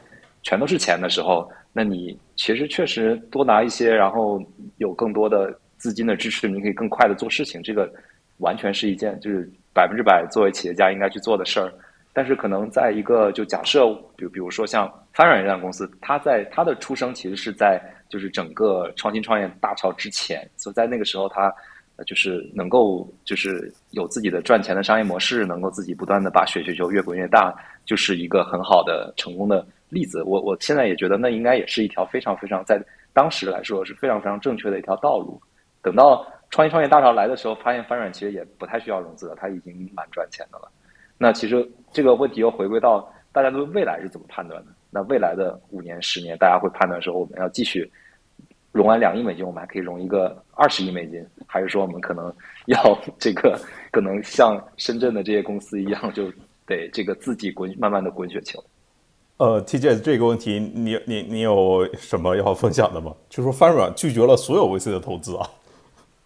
全都是钱的时候，那你其实确实多拿一些，然后有更多的资金的支持，你可以更快的做事情，这个完全是一件就是。百分之百作为企业家应该去做的事儿，但是可能在一个就假设，比如比如说像翻软这样公司，它在它的出生其实是在就是整个创新创业大潮之前，所以在那个时候它就是能够就是有自己的赚钱的商业模式，能够自己不断的把雪雪球越滚越大，就是一个很好的成功的例子。我我现在也觉得那应该也是一条非常非常在当时来说是非常非常正确的一条道路。等到。创业创业大潮来的时候，发现翻软其实也不太需要融资了，它已经蛮赚钱的了。那其实这个问题又回归到大家对未来是怎么判断的？那未来的五年、十年，大家会判断说我们要继续融完两亿美金，我们还可以融一个二十亿美金，还是说我们可能要 这个可能像深圳的这些公司一样，就得这个自己滚慢慢的滚雪球？呃，TJ 这个问题，你你你有什么要分享的吗？就是说翻软拒绝了所有 VC 的投资啊。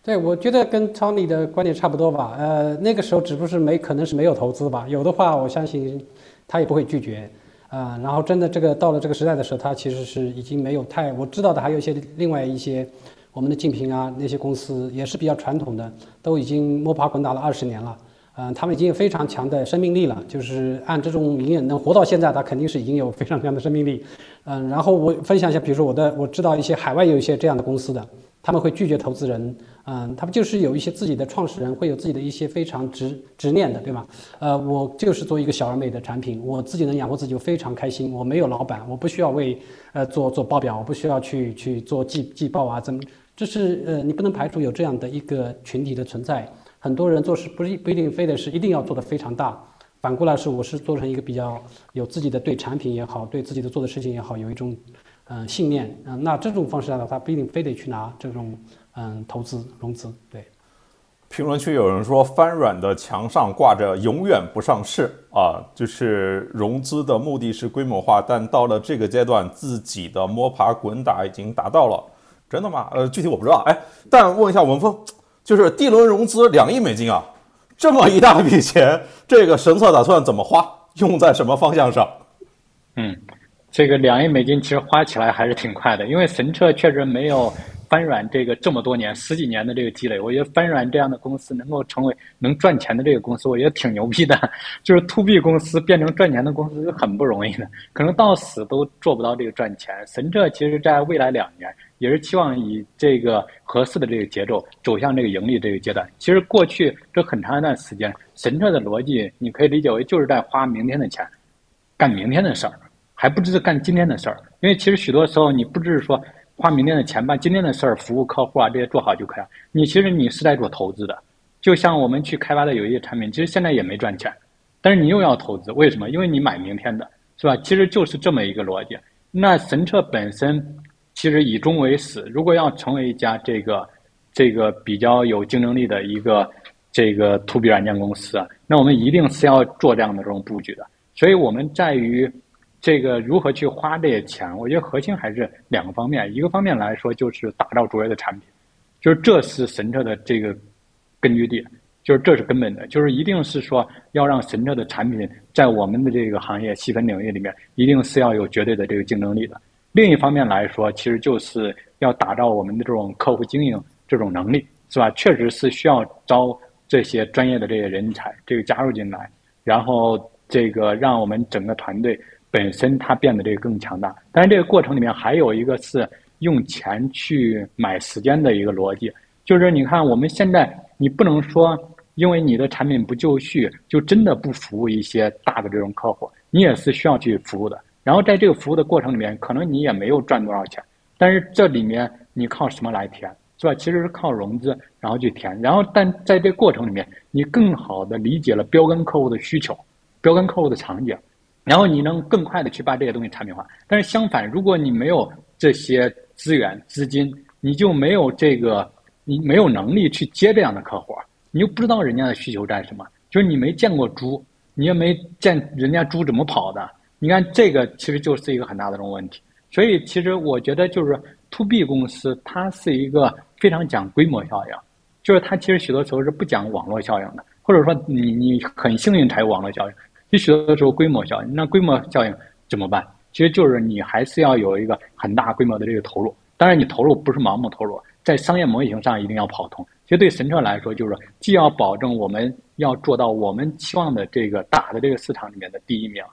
对，我觉得跟 Tony 的观点差不多吧。呃，那个时候只不过是没，可能是没有投资吧。有的话，我相信他也不会拒绝。啊，然后真的这个到了这个时代的时候，他其实是已经没有太我知道的，还有一些另外一些我们的竞品啊，那些公司也是比较传统的，都已经摸爬滚打了二十年了。嗯，他们已经有非常强的生命力了，就是按这种营业能活到现在，他肯定是已经有非常强的生命力。嗯，然后我分享一下，比如说我的我知道一些海外有一些这样的公司的，他们会拒绝投资人，嗯，他们就是有一些自己的创始人会有自己的一些非常执执念的，对吧？呃，我就是做一个小而美的产品，我自己能养活自己，我非常开心，我没有老板，我不需要为呃做做报表，我不需要去去做季季报啊，怎么？这是呃，你不能排除有这样的一个群体的存在。很多人做事不是不一定非得是一定要做的非常大，反过来是我是做成一个比较有自己的对产品也好，对自己的做的事情也好，有一种嗯信念嗯，那这种方式来的话，不一定非得去拿这种嗯投资融资。对，评论区有人说翻软的墙上挂着永远不上市啊，就是融资的目的是规模化，但到了这个阶段，自己的摸爬滚打已经达到了，真的吗？呃，具体我不知道。哎，但问一下文峰。就是 D 轮融资两亿美金啊，这么一大笔钱，这个神策打算怎么花，用在什么方向上？嗯，这个两亿美金其实花起来还是挺快的，因为神策确实没有翻软这个这么多年十几年的这个积累，我觉得翻软这样的公司能够成为能赚钱的这个公司，我觉得挺牛逼的。就是 To B 公司变成赚钱的公司是很不容易的，可能到死都做不到这个赚钱。神策其实在未来两年。也是期望以这个合适的这个节奏走向这个盈利这个阶段。其实过去这很长一段时间，神策的逻辑你可以理解为就是在花明天的钱，干明天的事儿，还不只是干今天的事儿。因为其实许多时候你不只是说花明天的钱把今天的事儿服务客户啊这些做好就可以了，你其实你是在做投资的。就像我们去开发的有一些产品，其实现在也没赚钱，但是你又要投资，为什么？因为你买明天的，是吧？其实就是这么一个逻辑。那神策本身。其实以终为始，如果要成为一家这个这个比较有竞争力的一个这个 to B 软件公司，那我们一定是要做这样的这种布局的。所以我们在于这个如何去花这些钱，我觉得核心还是两个方面。一个方面来说，就是打造卓越的产品，就是这是神车的这个根据地，就是这是根本的，就是一定是说要让神车的产品在我们的这个行业细分领域里面，一定是要有绝对的这个竞争力的。另一方面来说，其实就是要打造我们的这种客户经营这种能力，是吧？确实是需要招这些专业的这些人才，这个加入进来，然后这个让我们整个团队本身它变得这个更强大。但是这个过程里面还有一个是用钱去买时间的一个逻辑，就是你看我们现在你不能说因为你的产品不就绪，就真的不服务一些大的这种客户，你也是需要去服务的。然后在这个服务的过程里面，可能你也没有赚多少钱，但是这里面你靠什么来填，是吧？其实是靠融资，然后去填。然后，但在这过程里面，你更好的理解了标杆客户的需求，标杆客户的场景，然后你能更快的去把这些东西产品化。但是相反，如果你没有这些资源、资金，你就没有这个，你没有能力去接这样的客户，你又不知道人家的需求在什么，就是你没见过猪，你也没见人家猪怎么跑的。你看，这个其实就是一个很大的这种问题，所以其实我觉得就是 to B 公司，它是一个非常讲规模效应，就是它其实许多时候是不讲网络效应的，或者说你你很幸运才有网络效应，你许多的时候规模效应，那规模效应怎么办？其实就是你还是要有一个很大规模的这个投入，当然你投入不是盲目投入，在商业模型上一定要跑通。其实对神车来说，就是既要保证我们要做到我们期望的这个大的这个市场里面的第一名。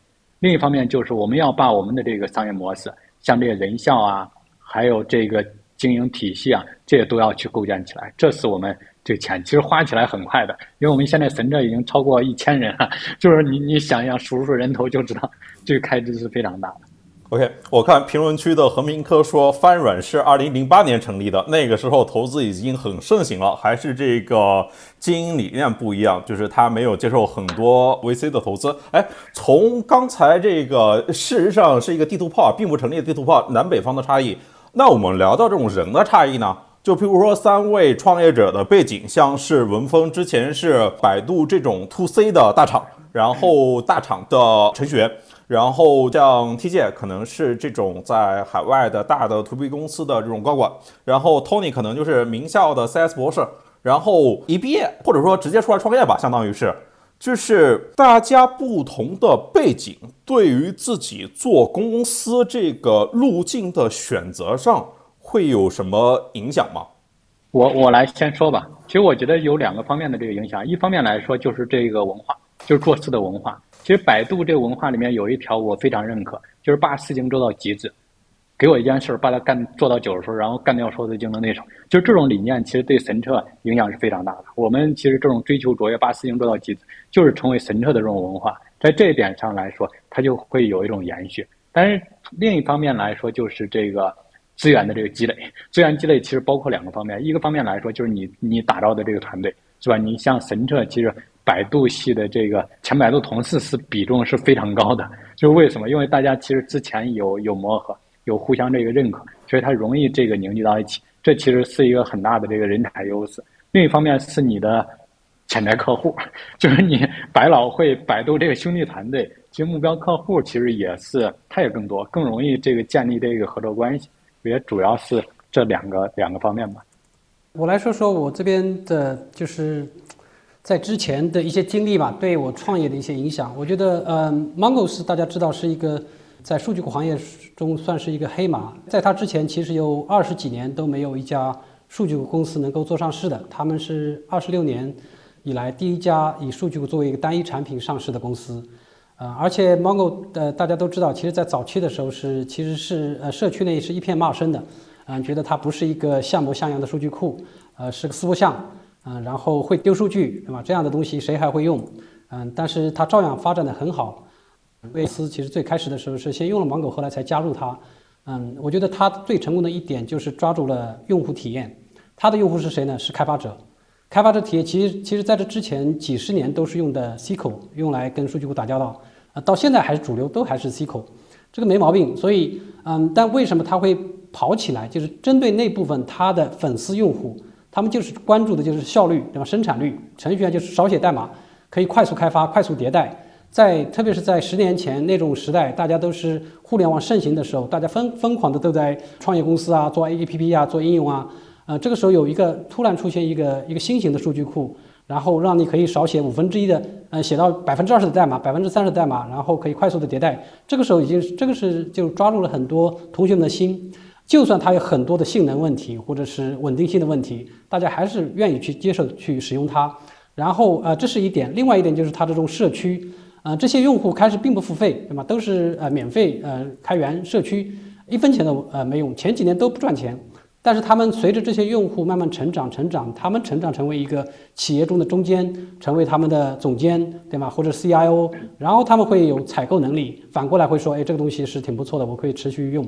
另一方面，就是我们要把我们的这个商业模式，像这些人效啊，还有这个经营体系啊，这些都要去构建起来。这是我们这钱其实花起来很快的，因为我们现在神车已经超过一千人了，就是你你想想数数人头就知道，这个开支是非常大的。OK，我看评论区的何明科说，翻软是二零零八年成立的，那个时候投资已经很盛行了，还是这个经营理念不一样，就是他没有接受很多 VC 的投资。哎，从刚才这个事实上是一个地图炮，并不成立的地图炮，南北方的差异。那我们聊到这种人的差异呢？就譬如说三位创业者的背景，像是文峰之前是百度这种 To C 的大厂，然后大厂的程序员。然后像 TJ 可能是这种在海外的大的 To B 公司的这种高管，然后 Tony 可能就是名校的 CS 博士，然后一毕业或者说直接出来创业吧，相当于是，就是大家不同的背景对于自己做公司这个路径的选择上会有什么影响吗？我我来先说吧。其实我觉得有两个方面的这个影响，一方面来说就是这个文化，就是做事的文化。其实百度这个文化里面有一条我非常认可，就是把事情做到极致。给我一件事儿，把它干做到九十分，然后干掉所有的竞争对手。就这种理念，其实对神策影响是非常大的。我们其实这种追求卓越，把事情做到极致，就是成为神策的这种文化。在这一点上来说，它就会有一种延续。但是另一方面来说，就是这个资源的这个积累。资源积累其实包括两个方面，一个方面来说就是你你打造的这个团队，是吧？你像神策，其实百度系的这个前百度同事是比重是非常高的。就是为什么？因为大家其实之前有有磨合。有互相这个认可，所以它容易这个凝聚到一起，这其实是一个很大的这个人才优势。另一方面是你的潜在客户，就是你百老汇、百度这个兄弟团队，其实目标客户其实也是他也更多，更容易这个建立这个合作关系。也主要是这两个两个方面吧。我来说说我这边的，就是在之前的一些经历吧，对我创业的一些影响。我觉得，嗯，Mongo 是大家知道是一个。在数据库行业中算是一个黑马，在它之前其实有二十几年都没有一家数据库公司能够做上市的，他们是二十六年以来第一家以数据库作为一个单一产品上市的公司，呃，而且 Mongo 呃大家都知道，其实在早期的时候是其实是呃社区内是一片骂声的，嗯，觉得它不是一个像模像样的数据库，呃，是个四不像，嗯，然后会丢数据，对吧？这样的东西谁还会用？嗯，但是它照样发展的很好。威斯其实最开始的时候是先用了芒狗，后来才加入它。嗯，我觉得它最成功的一点就是抓住了用户体验。它的用户是谁呢？是开发者。开发者体验其实其实在这之前几十年都是用的 SQL 用来跟数据库打交道，啊，到现在还是主流，都还是 SQL，这个没毛病。所以，嗯，但为什么它会跑起来？就是针对那部分它的粉丝用户，他们就是关注的就是效率，对吧？生产率，程序员就是少写代码，可以快速开发、快速迭代。在特别是在十年前那种时代，大家都是互联网盛行的时候，大家疯疯狂的都在创业公司啊，做 A P P 啊，做应用啊。呃，这个时候有一个突然出现一个一个新型的数据库，然后让你可以少写五分之一的，呃，写到百分之二十的代码，百分之三十的代码，然后可以快速的迭代。这个时候已经这个是就抓住了很多同学们的心，就算它有很多的性能问题或者是稳定性的问题，大家还是愿意去接受去使用它。然后呃，这是一点，另外一点就是它这种社区。呃，这些用户开始并不付费，对吗？都是呃免费呃开源社区，一分钱都呃没用，前几年都不赚钱。但是他们随着这些用户慢慢成长，成长，他们成长成为一个企业中的中间，成为他们的总监，对吗？或者 CIO，然后他们会有采购能力，反过来会说，哎，这个东西是挺不错的，我可以持续用。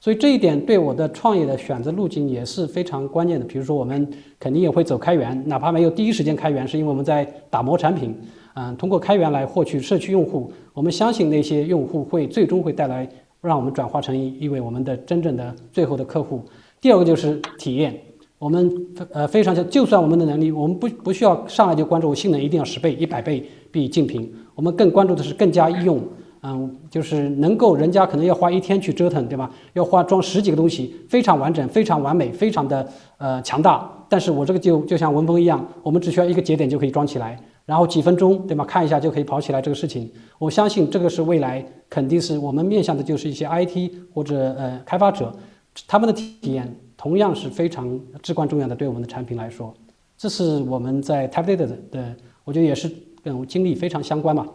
所以这一点对我的创业的选择路径也是非常关键的。比如说，我们肯定也会走开源，哪怕没有第一时间开源，是因为我们在打磨产品。嗯，通过开源来获取社区用户，我们相信那些用户会最终会带来让我们转化成一一位我们的真正的最后的客户。第二个就是体验，我们呃非常就算我们的能力，我们不不需要上来就关注我性能一定要十倍、一百倍必竞品，我们更关注的是更加易用。嗯，就是能够人家可能要花一天去折腾，对吧？要花装十几个东西，非常完整、非常完美、非常的呃强大。但是我这个就就像文峰一样，我们只需要一个节点就可以装起来。然后几分钟，对吗？看一下就可以跑起来这个事情，我相信这个是未来肯定是我们面向的，就是一些 IT 或者呃开发者，他们的体验同样是非常至关重要的，对我们的产品来说，这是我们在 TypeData 的，我觉得也是跟经历非常相关吧。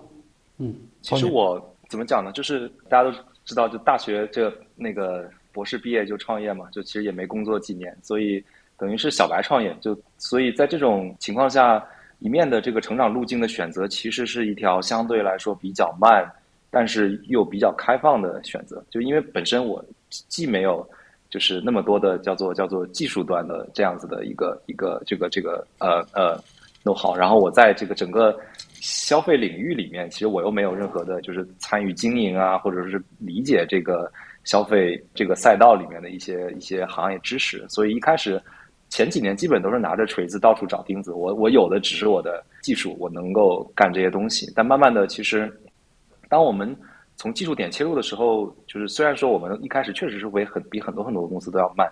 嗯，其实我怎么讲呢？就是大家都知道，就大学这那个博士毕业就创业嘛，就其实也没工作几年，所以等于是小白创业，就所以在这种情况下。一面的这个成长路径的选择，其实是一条相对来说比较慢，但是又比较开放的选择。就因为本身我既没有就是那么多的叫做叫做技术端的这样子的一个一个这个这个呃呃 know how，然后我在这个整个消费领域里面，其实我又没有任何的就是参与经营啊，或者是理解这个消费这个赛道里面的一些一些行业知识，所以一开始。前几年基本都是拿着锤子到处找钉子，我我有的只是我的技术，我能够干这些东西。但慢慢的，其实当我们从技术点切入的时候，就是虽然说我们一开始确实是会很比很多很多的公司都要慢，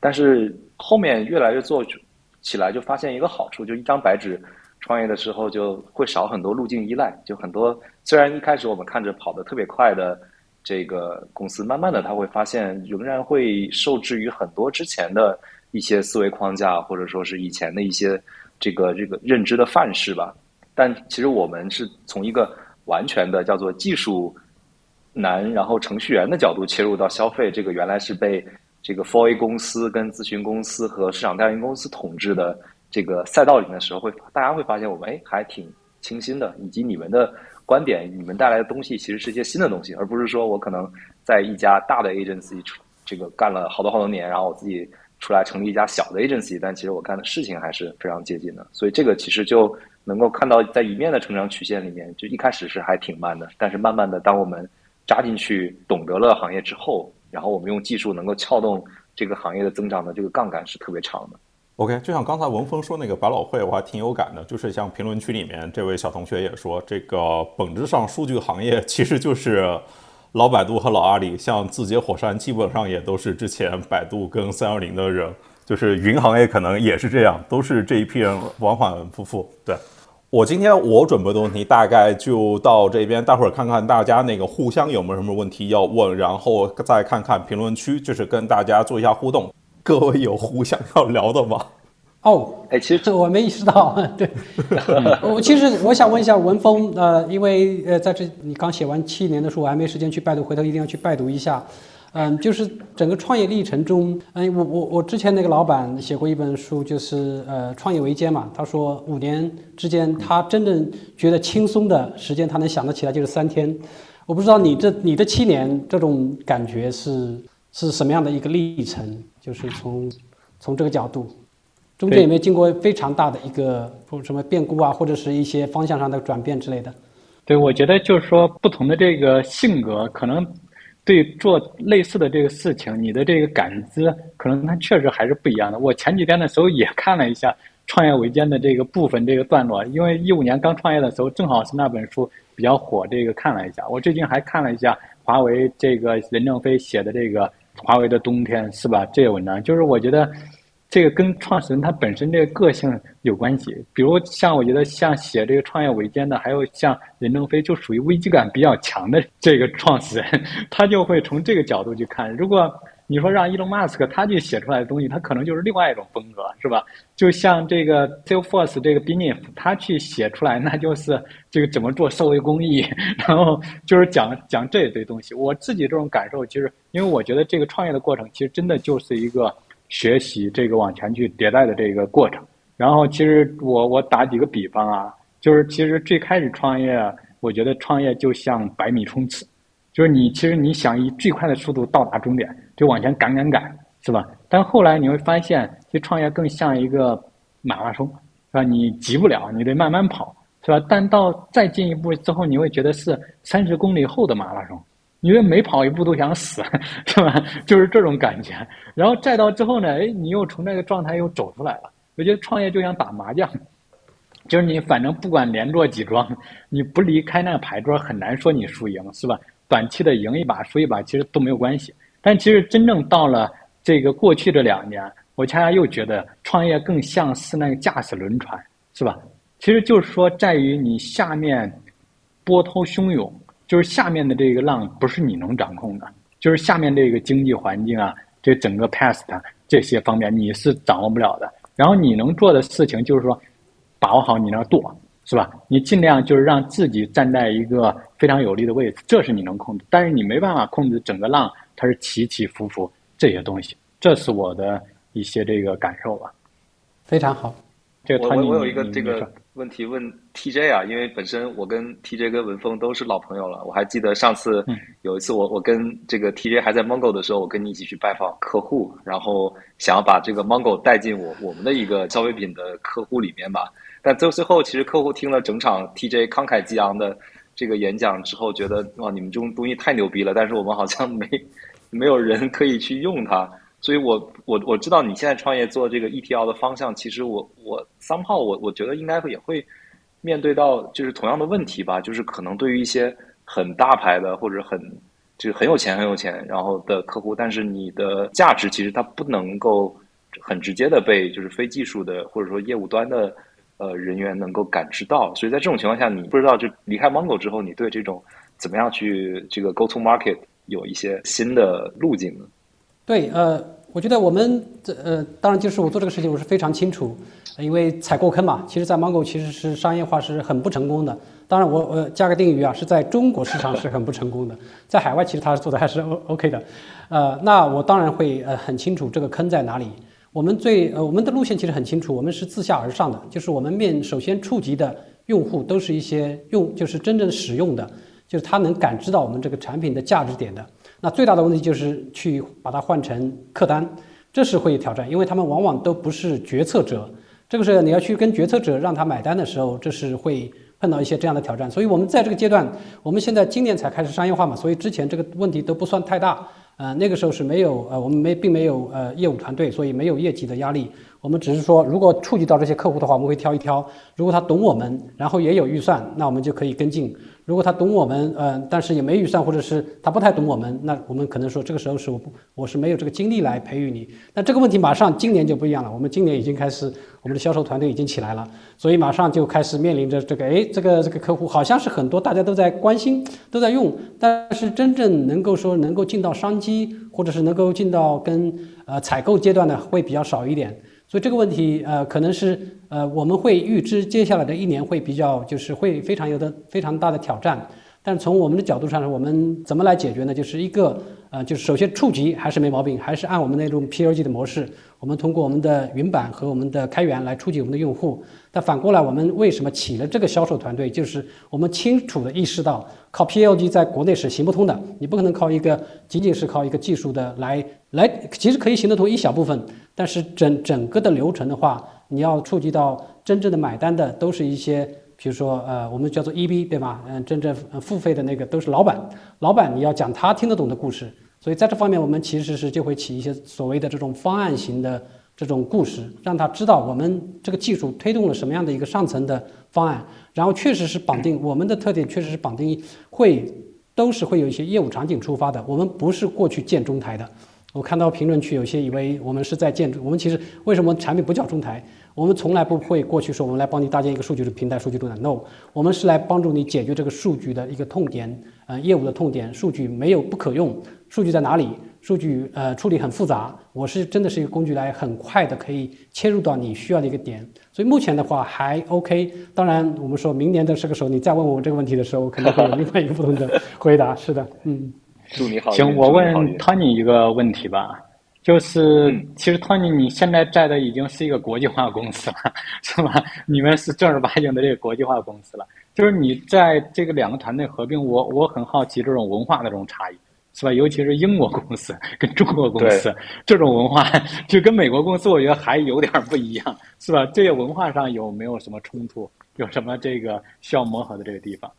但是后面越来越做起来，就发现一个好处，就一张白纸创业的时候就会少很多路径依赖。就很多虽然一开始我们看着跑得特别快的这个公司，慢慢的他会发现仍然会受制于很多之前的。一些思维框架，或者说是以前的一些这个这个认知的范式吧。但其实我们是从一个完全的叫做技术难，然后程序员的角度切入到消费，这个原来是被这个 for a 公司跟咨询公司和市场调研公司统治的这个赛道里面的时候，会大家会发现我们哎还挺清新的，以及你们的观点，你们带来的东西其实是一些新的东西，而不是说我可能在一家大的 agency 这个干了好多好多年，然后我自己出来成立一家小的 agency，但其实我干的事情还是非常接近的，所以这个其实就能够看到在一面的成长曲线里面，就一开始是还挺慢的，但是慢慢的当我们扎进去懂得了行业之后，然后我们用技术能够撬动这个行业的增长的这个杠杆是特别长的。OK，就像刚才文峰说那个百老汇，我还挺有感的。就是像评论区里面这位小同学也说，这个本质上数据行业其实就是老百度和老阿里，像字节、火山，基本上也都是之前百度跟三六零的人。就是云行业可能也是这样，都是这一批人往反复复。对我今天我准备的问题大概就到这边，待会儿看看大家那个互相有没有什么问题要问，然后再看看评论区，就是跟大家做一下互动。各位有互相要聊的吗？哦，哎，其实这我没意识到，对，我其实我想问一下文峰，呃，因为呃，在这你刚写完七年的书，我还没时间去拜读，回头一定要去拜读一下。嗯，就是整个创业历程中，嗯，我我我之前那个老板写过一本书，就是呃创业维艰嘛，他说五年之间，他真正觉得轻松的时间，他能想得起来就是三天。我不知道你这你的七年这种感觉是是什么样的一个历程，就是从从这个角度。中间有没有经过非常大的一个不什么变故啊，或者是一些方向上的转变之类的？对，我觉得就是说，不同的这个性格，可能对做类似的这个事情，你的这个感知，可能它确实还是不一样的。我前几天的时候也看了一下《创业维艰》的这个部分这个段落，因为一五年刚创业的时候，正好是那本书比较火，这个看了一下。我最近还看了一下华为这个任正非写的这个《华为的冬天》，是吧？这个文章，就是我觉得。这个跟创始人他本身这个个性有关系，比如像我觉得像写这个创业维艰的，还有像任正非，就属于危机感比较强的这个创始人，他就会从这个角度去看。如果你说让伊隆马斯克他去写出来的东西，他可能就是另外一种风格，是吧？就像这个 Salesforce 这个 beniff 他去写出来，那就是这个怎么做社会公益，然后就是讲讲这一堆东西。我自己这种感受，其实因为我觉得这个创业的过程，其实真的就是一个。学习这个往前去迭代的这个过程，然后其实我我打几个比方啊，就是其实最开始创业，我觉得创业就像百米冲刺，就是你其实你想以最快的速度到达终点，就往前赶赶赶，是吧？但后来你会发现，其实创业更像一个马拉松，是吧？你急不了，你得慢慢跑，是吧？但到再进一步之后，你会觉得是三十公里后的马拉松。因为每跑一步都想死，是吧？就是这种感觉。然后再到之后呢，哎，你又从那个状态又走出来了。我觉得创业就像打麻将，就是你反正不管连坐几庄，你不离开那个牌桌，很难说你输赢，是吧？短期的赢一把输一把其实都没有关系。但其实真正到了这个过去这两年，我恰恰又觉得创业更像是那个驾驶轮船，是吧？其实就是说在于你下面波涛汹涌。就是下面的这个浪不是你能掌控的，就是下面这个经济环境啊，这整个 past 这些方面你是掌握不了的。然后你能做的事情就是说，把握好你那舵，是吧？你尽量就是让自己站在一个非常有利的位置，这是你能控制。但是你没办法控制整个浪它是起起伏伏这些东西，这是我的一些这个感受吧。非常好。这个我我我有一个这个问题问 TJ 啊，因为本身我跟 TJ 跟文峰都是老朋友了。我还记得上次有一次我我跟这个 TJ 还在 Mongo 的时候，我跟你一起去拜访客户，然后想要把这个 Mongo 带进我我们的一个消费品的客户里面吧。但最最后，其实客户听了整场 TJ 慷慨激昂的这个演讲之后，觉得哇，你们这种东西太牛逼了，但是我们好像没没有人可以去用它。所以我我我知道你现在创业做这个 ETL 的方向，其实我我 somehow 我我觉得应该会也会面对到就是同样的问题吧，就是可能对于一些很大牌的或者很就是很有钱很有钱然后的客户，但是你的价值其实它不能够很直接的被就是非技术的或者说业务端的呃人员能够感知到，所以在这种情况下，你不知道就离开 Mongo 之后，你对这种怎么样去这个 go to market 有一些新的路径呢？对，呃，我觉得我们这呃，当然就是我做这个事情，我是非常清楚，因为踩过坑嘛。其实，在芒果其实是商业化是很不成功的。当然，我我加个定语啊，是在中国市场是很不成功的，在海外其实它做的还是 O OK 的。呃，那我当然会呃很清楚这个坑在哪里。我们最呃我们的路线其实很清楚，我们是自下而上的，就是我们面首先触及的用户都是一些用就是真正使用的，就是他能感知到我们这个产品的价值点的。那最大的问题就是去把它换成客单，这是会有挑战，因为他们往往都不是决策者。这个时候你要去跟决策者让他买单的时候，这是会碰到一些这样的挑战。所以我们在这个阶段，我们现在今年才开始商业化嘛，所以之前这个问题都不算太大。呃，那个时候是没有呃，我们没并没有呃业务团队，所以没有业绩的压力。我们只是说，如果触及到这些客户的话，我们会挑一挑。如果他懂我们，然后也有预算，那我们就可以跟进。如果他懂我们，呃，但是也没预算，或者是他不太懂我们，那我们可能说这个时候是我不我是没有这个精力来培育你。那这个问题马上今年就不一样了，我们今年已经开始，我们的销售团队已经起来了，所以马上就开始面临着这个，哎，这个这个客户好像是很多大家都在关心，都在用，但是真正能够说能够进到商机，或者是能够进到跟呃采购阶段的会比较少一点。所以这个问题，呃，可能是呃，我们会预知接下来的一年会比较，就是会非常有的非常大的挑战。但从我们的角度上，我们怎么来解决呢？就是一个。呃，就是首先触及还是没毛病，还是按我们那种 PLG 的模式，我们通过我们的云版和我们的开源来触及我们的用户。但反过来，我们为什么起了这个销售团队？就是我们清楚的意识到，靠 PLG 在国内是行不通的。你不可能靠一个仅仅是靠一个技术的来来，其实可以行得通一小部分，但是整整个的流程的话，你要触及到真正的买单的，都是一些。比如说，呃，我们叫做 EB，对吧？嗯，真正付费的那个都是老板，老板你要讲他听得懂的故事，所以在这方面，我们其实是就会起一些所谓的这种方案型的这种故事，让他知道我们这个技术推动了什么样的一个上层的方案，然后确实是绑定我们的特点，确实是绑定会都是会有一些业务场景出发的，我们不是过去建中台的。我看到评论区有些以为我们是在建，我们其实为什么产品不叫中台？我们从来不会过去说我们来帮你搭建一个数据的平台、数据中台。No，我们是来帮助你解决这个数据的一个痛点，呃，业务的痛点。数据没有不可用，数据在哪里？数据呃处理很复杂。我是真的是一个工具，来很快的可以切入到你需要的一个点。所以目前的话还 OK。当然，我们说明年的这个时候，你再问我这个问题的时候，可能会有另外一个不同的回答。是的，嗯，祝你好。行，我问 Tony 一个问题吧。就是，其实 Tony，你现在在的已经是一个国际化公司了，是吧？你们是正儿八经的这个国际化公司了。就是你在这个两个团队合并，我我很好奇这种文化的这种差异，是吧？尤其是英国公司 跟中国公司这种文化，就跟美国公司我觉得还有点不一样，是吧？这些文化上有没有什么冲突？有什么这个需要磨合的这个地方？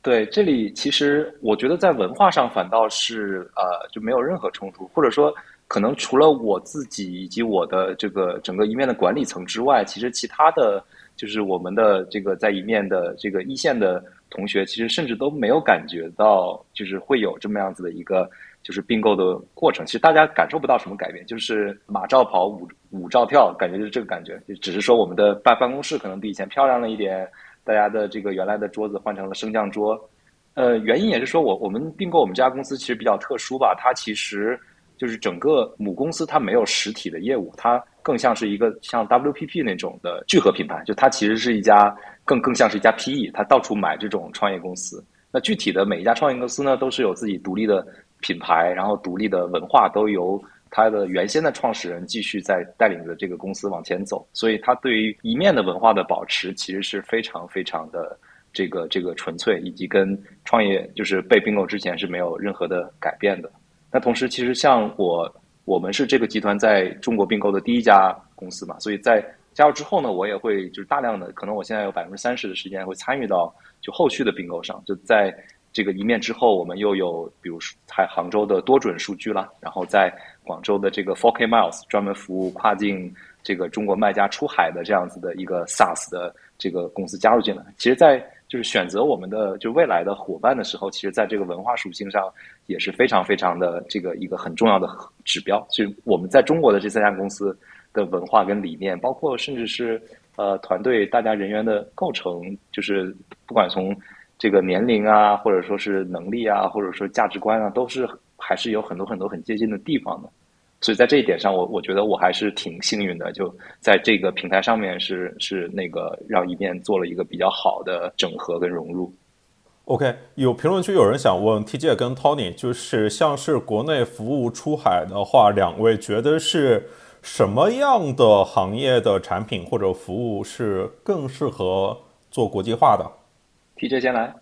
对，这里其实我觉得在文化上反倒是呃就没有任何冲突，或者说。可能除了我自己以及我的这个整个一面的管理层之外，其实其他的就是我们的这个在一面的这个一线的同学，其实甚至都没有感觉到，就是会有这么样子的一个就是并购的过程。其实大家感受不到什么改变，就是马照跑，舞舞照跳，感觉就是这个感觉。就只是说我们的办办公室可能比以前漂亮了一点，大家的这个原来的桌子换成了升降桌。呃，原因也是说我我们并购我们这家公司其实比较特殊吧，它其实。就是整个母公司它没有实体的业务，它更像是一个像 WPP 那种的聚合品牌，就它其实是一家更更像是一家 PE，它到处买这种创业公司。那具体的每一家创业公司呢，都是有自己独立的品牌，然后独立的文化，都由它的原先的创始人继续在带领着这个公司往前走。所以它对于一面的文化的保持，其实是非常非常的这个这个纯粹，以及跟创业就是被并购之前是没有任何的改变的。那同时，其实像我，我们是这个集团在中国并购的第一家公司嘛，所以在加入之后呢，我也会就是大量的，可能我现在有百分之三十的时间会参与到就后续的并购上。就在这个一面之后，我们又有比如说在杭州的多准数据了，然后在广州的这个 4K Miles 专门服务跨境这个中国卖家出海的这样子的一个 SaaS 的这个公司加入进来。其实，在就是选择我们的就未来的伙伴的时候，其实在这个文化属性上也是非常非常的这个一个很重要的指标。所以我们在中国的这三家公司的文化跟理念，包括甚至是呃团队大家人员的构成，就是不管从这个年龄啊，或者说是能力啊，或者说价值观啊，都是还是有很多很多很接近的地方的。所以在这一点上，我我觉得我还是挺幸运的，就在这个平台上面是是那个让一面做了一个比较好的整合跟融入。OK，有评论区有人想问 TJ 跟 Tony，就是像是国内服务出海的话，两位觉得是什么样的行业的产品或者服务是更适合做国际化的？TJ 先来。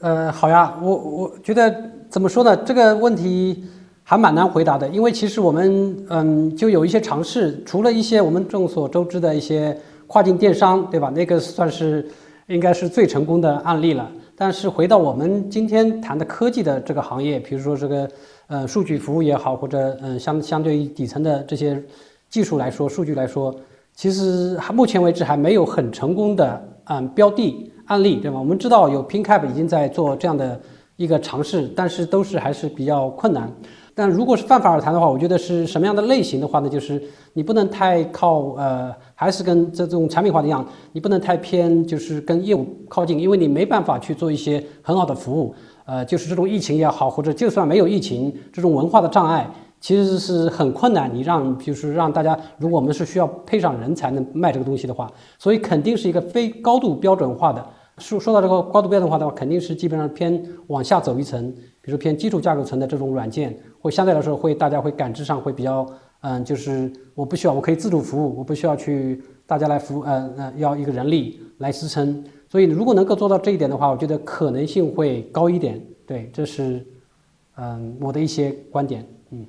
呃，好呀，我我觉得怎么说呢？这个问题还蛮难回答的，因为其实我们嗯就有一些尝试，除了一些我们众所周知的一些跨境电商，对吧？那个算是应该是最成功的案例了。但是回到我们今天谈的科技的这个行业，比如说这个呃数据服务也好，或者嗯相相对于底层的这些技术来说，数据来说，其实还目前为止还没有很成功的嗯标的案例，对吗？我们知道有 Pingcap 已经在做这样的一个尝试，但是都是还是比较困难。但如果是泛泛而谈的话，我觉得是什么样的类型的话呢？就是你不能太靠呃，还是跟这种产品化的一样，你不能太偏，就是跟业务靠近，因为你没办法去做一些很好的服务。呃，就是这种疫情也好，或者就算没有疫情，这种文化的障碍其实是很困难。你让就是让大家，如果我们是需要配上人才能卖这个东西的话，所以肯定是一个非高度标准化的。说说到这个高度标准化的话，肯定是基本上偏往下走一层，比如偏基础架构层的这种软件。会相对来说会大家会感知上会比较嗯，就是我不需要我可以自主服务，我不需要去大家来服呃呃要一个人力来支撑，所以如果能够做到这一点的话，我觉得可能性会高一点。对，这是嗯我的一些观点。嗯，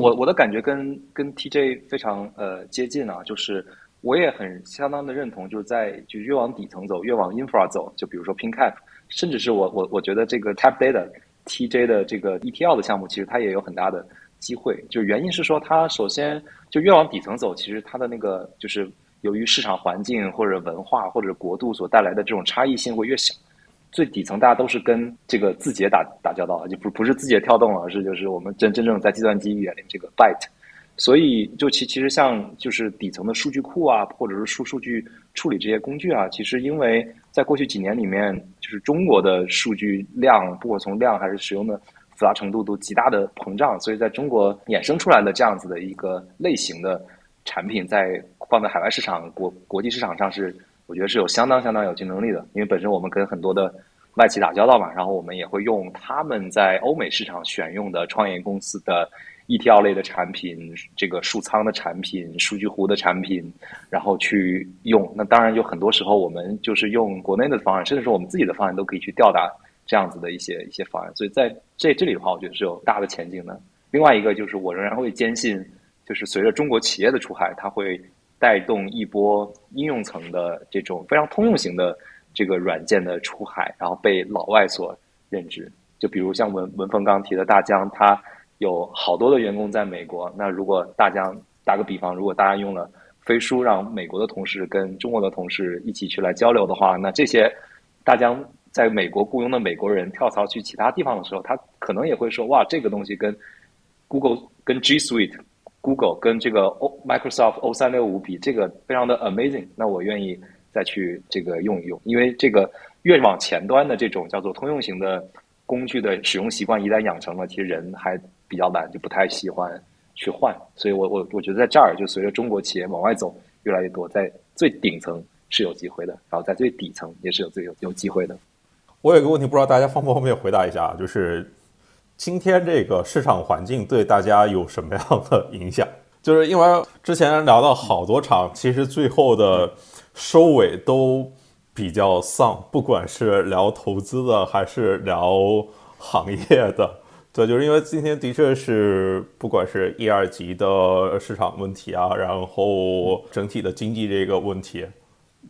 我我的感觉跟跟 TJ 非常呃接近啊，就是我也很相当的认同，就是在就越往底层走，越往 infra 走，就比如说 PinCap，甚至是我我我觉得这个 Tap Data。TJ 的这个 ETL 的项目，其实它也有很大的机会。就原因是说，它首先就越往底层走，其实它的那个就是由于市场环境或者文化或者国度所带来的这种差异性会越小。最底层大家都是跟这个字节打打交道，就不不是字节跳动了，而是就是我们真真正在计算机语言里这个 byte。所以就其其实像就是底层的数据库啊，或者是数数据处理这些工具啊，其实因为在过去几年里面，就是中国的数据量，不管从量还是使用的复杂程度都极大的膨胀，所以在中国衍生出来的这样子的一个类型的产品，在放在海外市场、国国际市场上是，我觉得是有相当相当有竞争力的。因为本身我们跟很多的外企打交道嘛，然后我们也会用他们在欧美市场选用的创业公司的。ETL 类的产品，这个数仓的产品，数据湖的产品，然后去用。那当然有很多时候，我们就是用国内的方案，甚至是我们自己的方案，都可以去吊打这样子的一些一些方案。所以在这这里的话，我觉得是有大的前景的。另外一个就是，我仍然会坚信，就是随着中国企业的出海，它会带动一波应用层的这种非常通用型的这个软件的出海，然后被老外所认知。就比如像文文峰刚提的大疆，它。有好多的员工在美国，那如果大家打个比方，如果大家用了飞书，让美国的同事跟中国的同事一起去来交流的话，那这些大疆在美国雇佣的美国人跳槽去其他地方的时候，他可能也会说：哇，这个东西跟 Google、跟 G Suite、Google 跟这个 O Microsoft O 三六五比，这个非常的 amazing。那我愿意再去这个用一用，因为这个越往前端的这种叫做通用型的工具的使用习惯一旦养成了，其实人还。比较懒，就不太喜欢去换，所以我我我觉得在这儿，就随着中国企业往外走越来越多，在最顶层是有机会的，然后在最底层也是有最有有机会的。我有个问题，不知道大家方不方便回答一下，就是今天这个市场环境对大家有什么样的影响？就是因为之前聊到好多场，其实最后的收尾都比较丧，不管是聊投资的还是聊行业的。对，就是因为今天的确是不管是一二级的市场问题啊，然后整体的经济这个问题。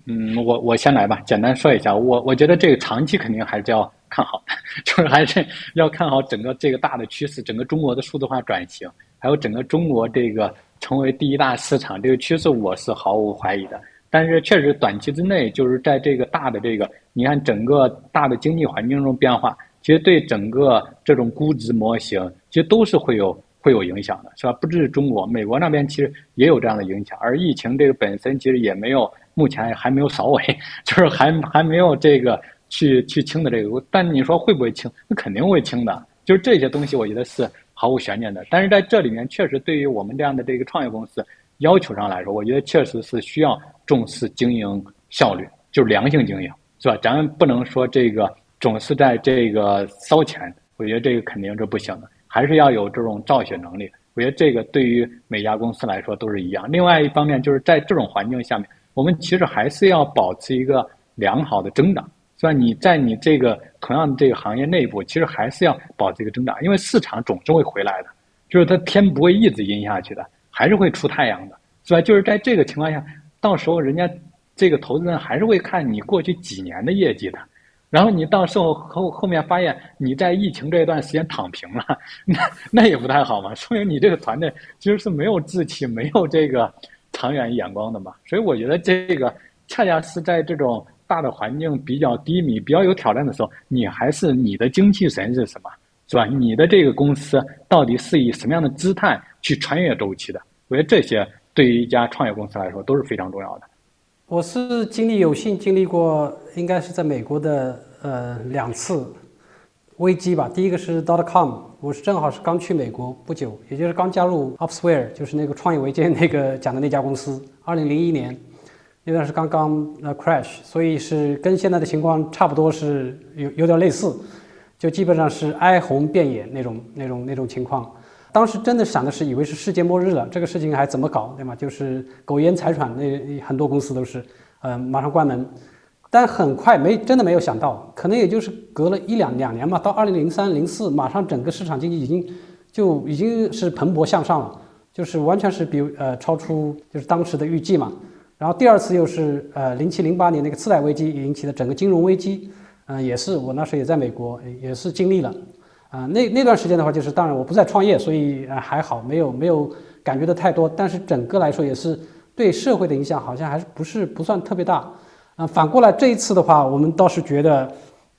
嗯，我我先来吧，简单说一下，我我觉得这个长期肯定还是要看好的，就是还是要看好整个这个大的趋势，整个中国的数字化转型，还有整个中国这个成为第一大市场这个趋势，我是毫无怀疑的。但是确实短期之内，就是在这个大的这个，你看整个大的经济环境中变化。其实对整个这种估值模型，其实都是会有会有影响的，是吧？不只是中国，美国那边其实也有这样的影响。而疫情这个本身其实也没有，目前还没有扫尾，就是还还没有这个去去清的这个。但你说会不会清？那肯定会清的。就是这些东西，我觉得是毫无悬念的。但是在这里面，确实对于我们这样的这个创业公司要求上来说，我觉得确实是需要重视经营效率，就是良性经营，是吧？咱们不能说这个总是在这个烧钱，我觉得这个肯定是不行的，还是要有这种造血能力。我觉得这个对于每家公司来说都是一样。另外一方面，就是在这种环境下面，我们其实还是要保持一个良好的增长。是吧？你在你这个同样的这个行业内部，其实还是要保持一个增长，因为市场总是会回来的，就是它天不会一直阴下去的，还是会出太阳的，是吧？就是在这个情况下，到时候人家这个投资人还是会看你过去几年的业绩的，然后你到时候后后面发现你在疫情这一段时间躺平了，那那也不太好嘛，说明你这个团队其实是没有志气、没有这个长远眼光的嘛。所以我觉得这个恰恰是在这种。大的环境比较低迷、比较有挑战的时候，你还是你的精气神是什么，是吧？你的这个公司到底是以什么样的姿态去穿越周期的？我觉得这些对于一家创业公司来说都是非常重要的。我是经历有幸经历过，应该是在美国的呃两次危机吧。第一个是 dot com，我是正好是刚去美国不久，也就是刚加入 Upsware，就是那个创业维艰那个讲的那家公司，二零零一年。那段是刚刚呃 crash，所以是跟现在的情况差不多，是有有点类似，就基本上是哀鸿遍野那种那种那种情况。当时真的想的是，以为是世界末日了，这个事情还怎么搞，对吗？就是苟延残喘，那很多公司都是，呃，马上关门。但很快没真的没有想到，可能也就是隔了一两两年嘛，到二零零三零四，马上整个市场经济已经就已经是蓬勃向上了，就是完全是比呃超出就是当时的预计嘛。然后第二次又是呃零七零八年那个次贷危机引起的整个金融危机，嗯，也是我那时候也在美国，也是经历了，啊，那那段时间的话，就是当然我不在创业，所以呃还好，没有没有感觉的太多，但是整个来说也是对社会的影响好像还是不是不算特别大，啊，反过来这一次的话，我们倒是觉得，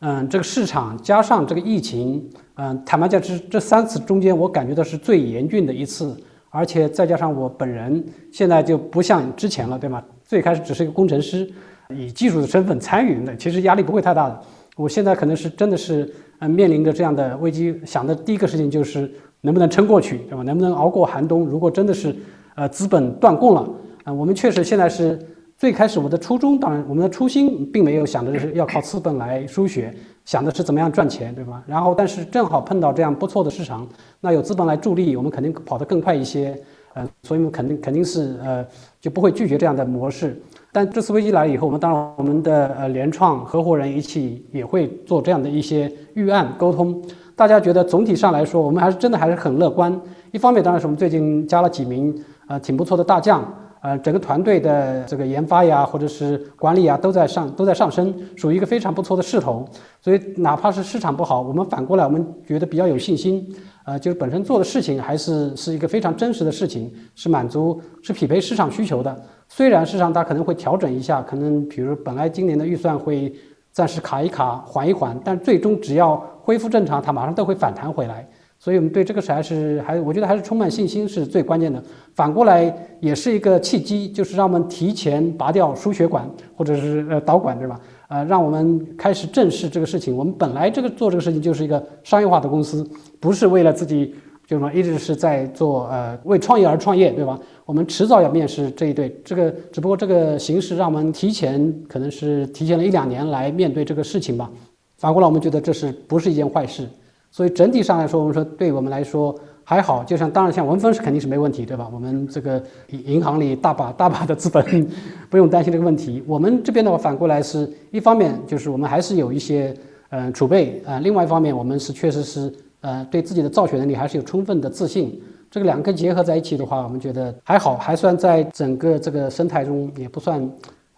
嗯，这个市场加上这个疫情，嗯，坦白讲，这这三次中间，我感觉到是最严峻的一次。而且再加上我本人现在就不像之前了，对吗？最开始只是一个工程师，以技术的身份参与的，其实压力不会太大的。我现在可能是真的是呃面临着这样的危机，想的第一个事情就是能不能撑过去，对吧？能不能熬过寒冬？如果真的是呃资本断供了，啊，我们确实现在是最开始我的初衷，当然我们的初心并没有想着是要靠资本来输血。想的是怎么样赚钱，对吧？然后，但是正好碰到这样不错的市场，那有资本来助力，我们肯定跑得更快一些，呃，所以我们肯定肯定是呃就不会拒绝这样的模式。但这次危机来了以后，我们当然我们的呃联创合伙人一起也会做这样的一些预案沟通。大家觉得总体上来说，我们还是真的还是很乐观。一方面，当然是我们最近加了几名呃挺不错的大将。呃，整个团队的这个研发呀，或者是管理啊，都在上都在上升，属于一个非常不错的势头。所以，哪怕是市场不好，我们反过来，我们觉得比较有信心。呃，就是本身做的事情还是是一个非常真实的事情，是满足是匹配市场需求的。虽然市场它可能会调整一下，可能比如本来今年的预算会暂时卡一卡、缓一缓，但最终只要恢复正常，它马上都会反弹回来。所以我们对这个事还是还，我觉得还是充满信心是最关键的。反过来也是一个契机，就是让我们提前拔掉输血管或者是呃导管，对吧？呃，让我们开始正视这个事情。我们本来这个做这个事情就是一个商业化的公司，不是为了自己，就是说一直是在做呃为创业而创业，对吧？我们迟早要面试这一对，这个只不过这个形式让我们提前可能是提前了一两年来面对这个事情吧。反过来我们觉得这是不是一件坏事？所以整体上来说，我们说对我们来说还好。就像当然像文峰是肯定是没问题，对吧？我们这个银行里大把 大把的资本，不用担心这个问题。我们这边的话，反过来是一方面就是我们还是有一些嗯储备啊，另外一方面我们是确实是呃对自己的造血能力还是有充分的自信。这个两个结合在一起的话，我们觉得还好，还算在整个这个生态中也不算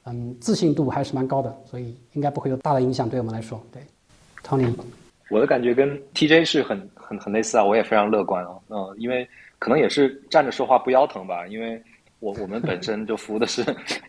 嗯自信度还是蛮高的，所以应该不会有大的影响对我们来说。对，Tony。我的感觉跟 TJ 是很很很类似啊，我也非常乐观啊，嗯，因为可能也是站着说话不腰疼吧，因为我我们本身就服务的是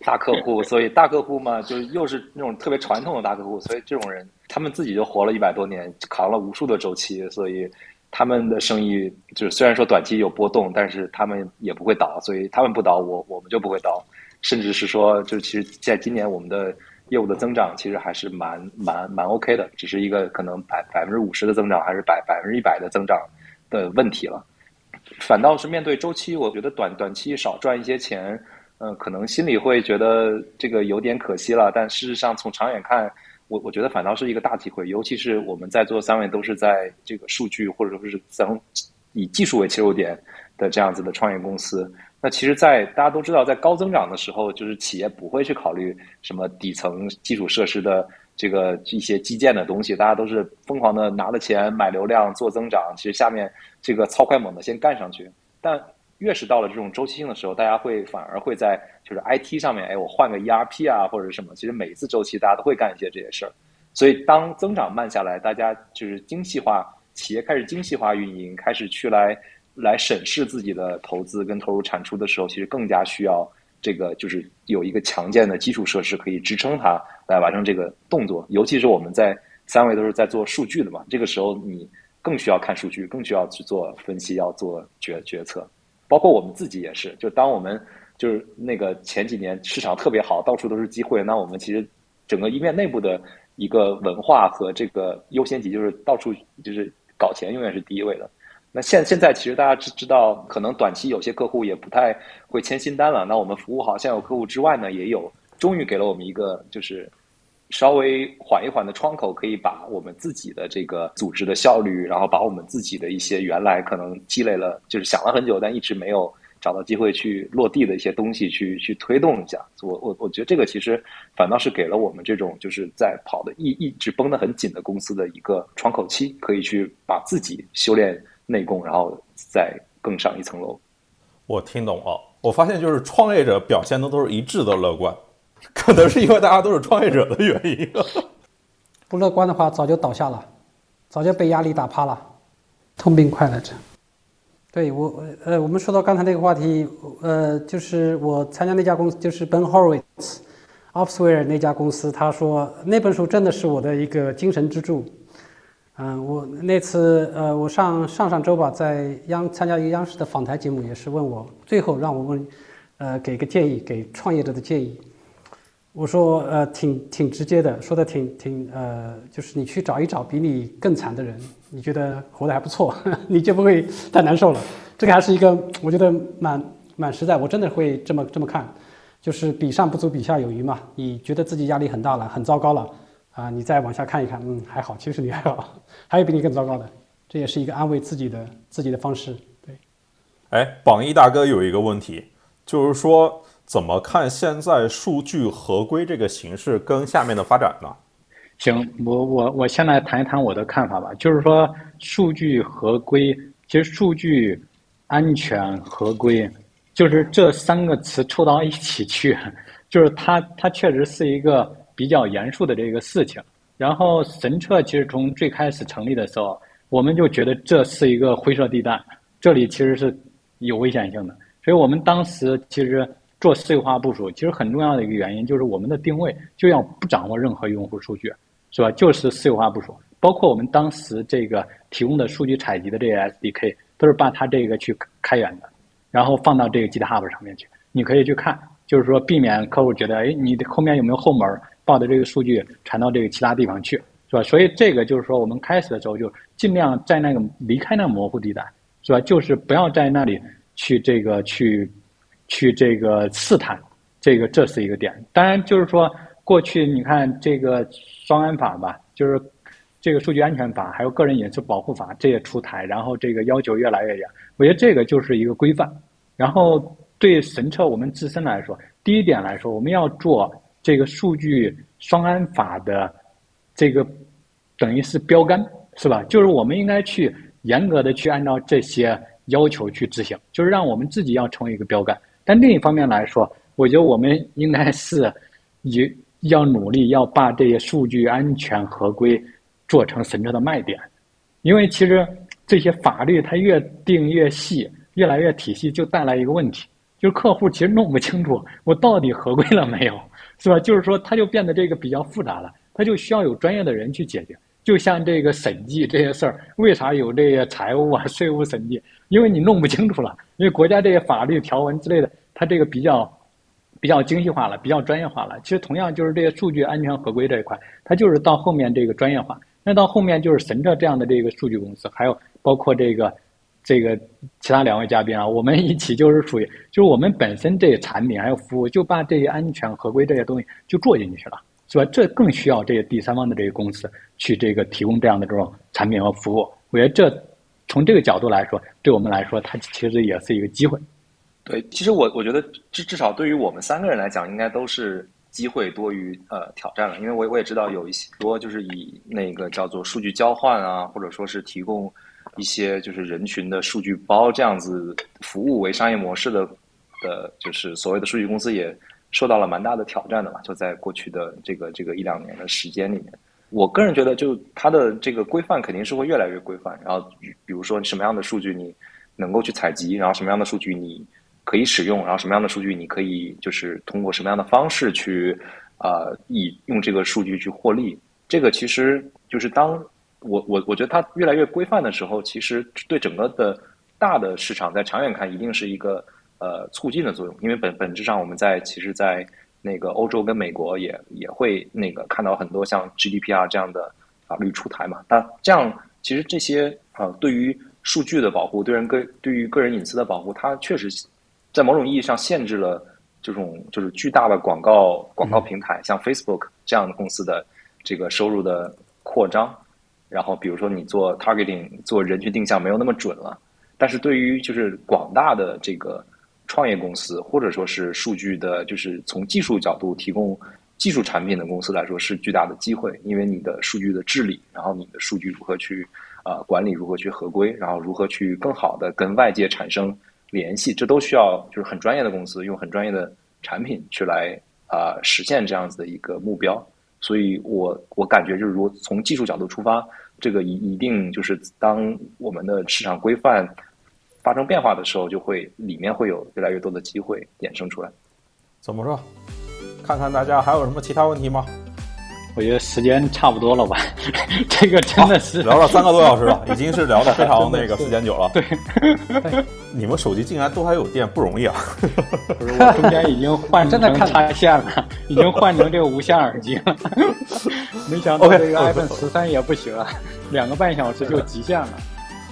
大客户，所以大客户嘛，就又是那种特别传统的大客户，所以这种人他们自己就活了一百多年，扛了无数的周期，所以他们的生意就是虽然说短期有波动，但是他们也不会倒，所以他们不倒，我我们就不会倒，甚至是说，就其实在今年我们的。业务的增长其实还是蛮蛮蛮 OK 的，只是一个可能百百分之五十的增长，还是百百分之一百的增长，的问题了。反倒是面对周期，我觉得短短期少赚一些钱，嗯，可能心里会觉得这个有点可惜了。但事实上，从长远看，我我觉得反倒是一个大机会。尤其是我们在座三位都是在这个数据或者说是从以技术为切入点的这样子的创业公司。那其实，在大家都知道，在高增长的时候，就是企业不会去考虑什么底层基础设施的这个一些基建的东西，大家都是疯狂的拿了钱买流量做增长。其实下面这个超快猛的先干上去。但越是到了这种周期性的时候，大家会反而会在就是 IT 上面，哎，我换个 ERP 啊或者什么。其实每一次周期，大家都会干一些这些事儿。所以当增长慢下来，大家就是精细化，企业开始精细化运营，开始去来。来审视自己的投资跟投入产出的时候，其实更加需要这个，就是有一个强健的基础设施可以支撑它来完成这个动作。尤其是我们在三位都是在做数据的嘛，这个时候你更需要看数据，更需要去做分析，要做决决策。包括我们自己也是，就当我们就是那个前几年市场特别好，到处都是机会，那我们其实整个一面内部的一个文化和这个优先级，就是到处就是搞钱永远是第一位的。那现现在其实大家知知道，可能短期有些客户也不太会签新单了。那我们服务好现有客户之外呢，也有终于给了我们一个就是稍微缓一缓的窗口，可以把我们自己的这个组织的效率，然后把我们自己的一些原来可能积累了，就是想了很久但一直没有找到机会去落地的一些东西，去去推动一下。我我我觉得这个其实反倒是给了我们这种就是在跑的一一直绷得很紧的公司的一个窗口期，可以去把自己修炼。内功，然后再更上一层楼。我听懂了，我发现就是创业者表现的都是一致的乐观，可能是因为大家都是创业者的原因。不乐观的话，早就倒下了，早就被压力打趴了，痛并快乐着。对我，呃，我们说到刚才那个话题，呃，就是我参加那家公司，就是 Ben Horowitz，Opsware 那家公司，他说那本书真的是我的一个精神支柱。嗯，我那次呃，我上上上周吧，在央参加一个央视的访谈节目，也是问我最后让我问，呃，给个建议，给创业者的建议。我说呃，挺挺直接的，说的挺挺呃，就是你去找一找比你更惨的人，你觉得活得还不错，你就不会太难受了。这个还是一个我觉得蛮蛮实在，我真的会这么这么看，就是比上不足，比下有余嘛。你觉得自己压力很大了，很糟糕了。啊，你再往下看一看，嗯，还好，其实你还好，还有比你更糟糕的，这也是一个安慰自己的自己的方式。对，哎，榜一大哥有一个问题，就是说怎么看现在数据合规这个形式跟下面的发展呢？行，我我我先来谈一谈我的看法吧，就是说数据合规，其实数据安全合规，就是这三个词凑到一起去，就是它它确实是一个。比较严肃的这个事情，然后神策其实从最开始成立的时候，我们就觉得这是一个灰色地带，这里其实是有危险性的，所以我们当时其实做私有化部署，其实很重要的一个原因就是我们的定位就要不掌握任何用户数据，是吧？就是私有化部署，包括我们当时这个提供的数据采集的这个 SDK，都是把它这个去开源的，然后放到这个 GitHub 上面去，你可以去看，就是说避免客户觉得，哎，你的后面有没有后门？报的这个数据传到这个其他地方去，是吧？所以这个就是说，我们开始的时候就尽量在那个离开那模糊地带，是吧？就是不要在那里去这个去去这个试探，这个这是一个点。当然，就是说过去你看这个双安法吧，就是这个数据安全法，还有个人隐私保护法这些出台，然后这个要求越来越严。我觉得这个就是一个规范。然后对神策我们自身来说，第一点来说，我们要做。这个数据双安法的这个等于是标杆，是吧？就是我们应该去严格的去按照这些要求去执行，就是让我们自己要成为一个标杆。但另一方面来说，我觉得我们应该是也要努力要把这些数据安全合规做成神车的卖点，因为其实这些法律它越定越细，越来越体系，就带来一个问题，就是客户其实弄不清楚我到底合规了没有。是吧？就是说，它就变得这个比较复杂了，它就需要有专业的人去解决。就像这个审计这些事儿，为啥有这些财务啊、税务审计？因为你弄不清楚了，因为国家这些法律条文之类的，它这个比较比较精细化了，比较专业化了。其实同样就是这些数据安全合规这一块，它就是到后面这个专业化。那到后面就是神策这样的这个数据公司，还有包括这个这个其他两位嘉宾啊，我们一起就是属于，就是我们本身这些产品还有服务，就把这些安全合规这些东西就做进去了，是吧？这更需要这些第三方的这些公司去这个提供这样的这种产品和服务。我觉得这从这个角度来说，对我们来说，它其实也是一个机会。对，其实我我觉得至至少对于我们三个人来讲，应该都是机会多于呃挑战了，因为我我也知道有一些多就是以那个叫做数据交换啊，或者说是提供。一些就是人群的数据包这样子服务为商业模式的的，就是所谓的数据公司也受到了蛮大的挑战的嘛。就在过去的这个这个一两年的时间里面，我个人觉得，就它的这个规范肯定是会越来越规范。然后，比如说什么样的数据你能够去采集，然后什么样的数据你可以使用，然后什么样的数据你可以就是通过什么样的方式去啊以用这个数据去获利，这个其实就是当。我我我觉得它越来越规范的时候，其实对整个的大的市场在长远看一定是一个呃促进的作用，因为本本质上我们在其实，在那个欧洲跟美国也也会那个看到很多像 GDPR 这样的法律出台嘛。那这样其实这些啊对于数据的保护，对人个对于个人隐私的保护，它确实在某种意义上限制了这种就是巨大的广告广告平台，像 Facebook 这样的公司的这个收入的扩张。然后，比如说你做 targeting 做人群定向没有那么准了，但是对于就是广大的这个创业公司，或者说是数据的，就是从技术角度提供技术产品的公司来说，是巨大的机会。因为你的数据的治理，然后你的数据如何去呃管理，如何去合规，然后如何去更好的跟外界产生联系，这都需要就是很专业的公司用很专业的产品去来啊实现这样子的一个目标。所以，我我感觉就是，如果从技术角度出发，这个一一定就是当我们的市场规范发生变化的时候，就会里面会有越来越多的机会衍生出来。怎么说？看看大家还有什么其他问题吗？我觉得时间差不多了吧，这个真的是聊了三个多小时了，已经是聊的非常那个时间久了。对，你们手机竟然都还有电，不容易啊！不是，我中间已经换成插线了，已经换成这个无线耳机了。没想到这个 iPhone 十三也不行了，两个半小时就极限了。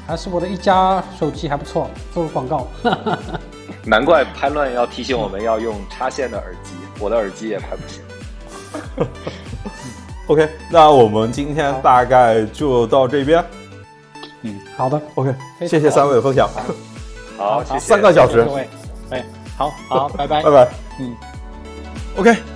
还是我的一加手机还不错，做个广告。难怪拍乱要提醒我们要用插线的耳机，我的耳机也拍不行。OK，那我们今天大概就到这边。嗯，好的，OK，谢谢三位的分享。好，谢谢。三个小时。各位，哎，好好，拜拜，拜拜。嗯，OK，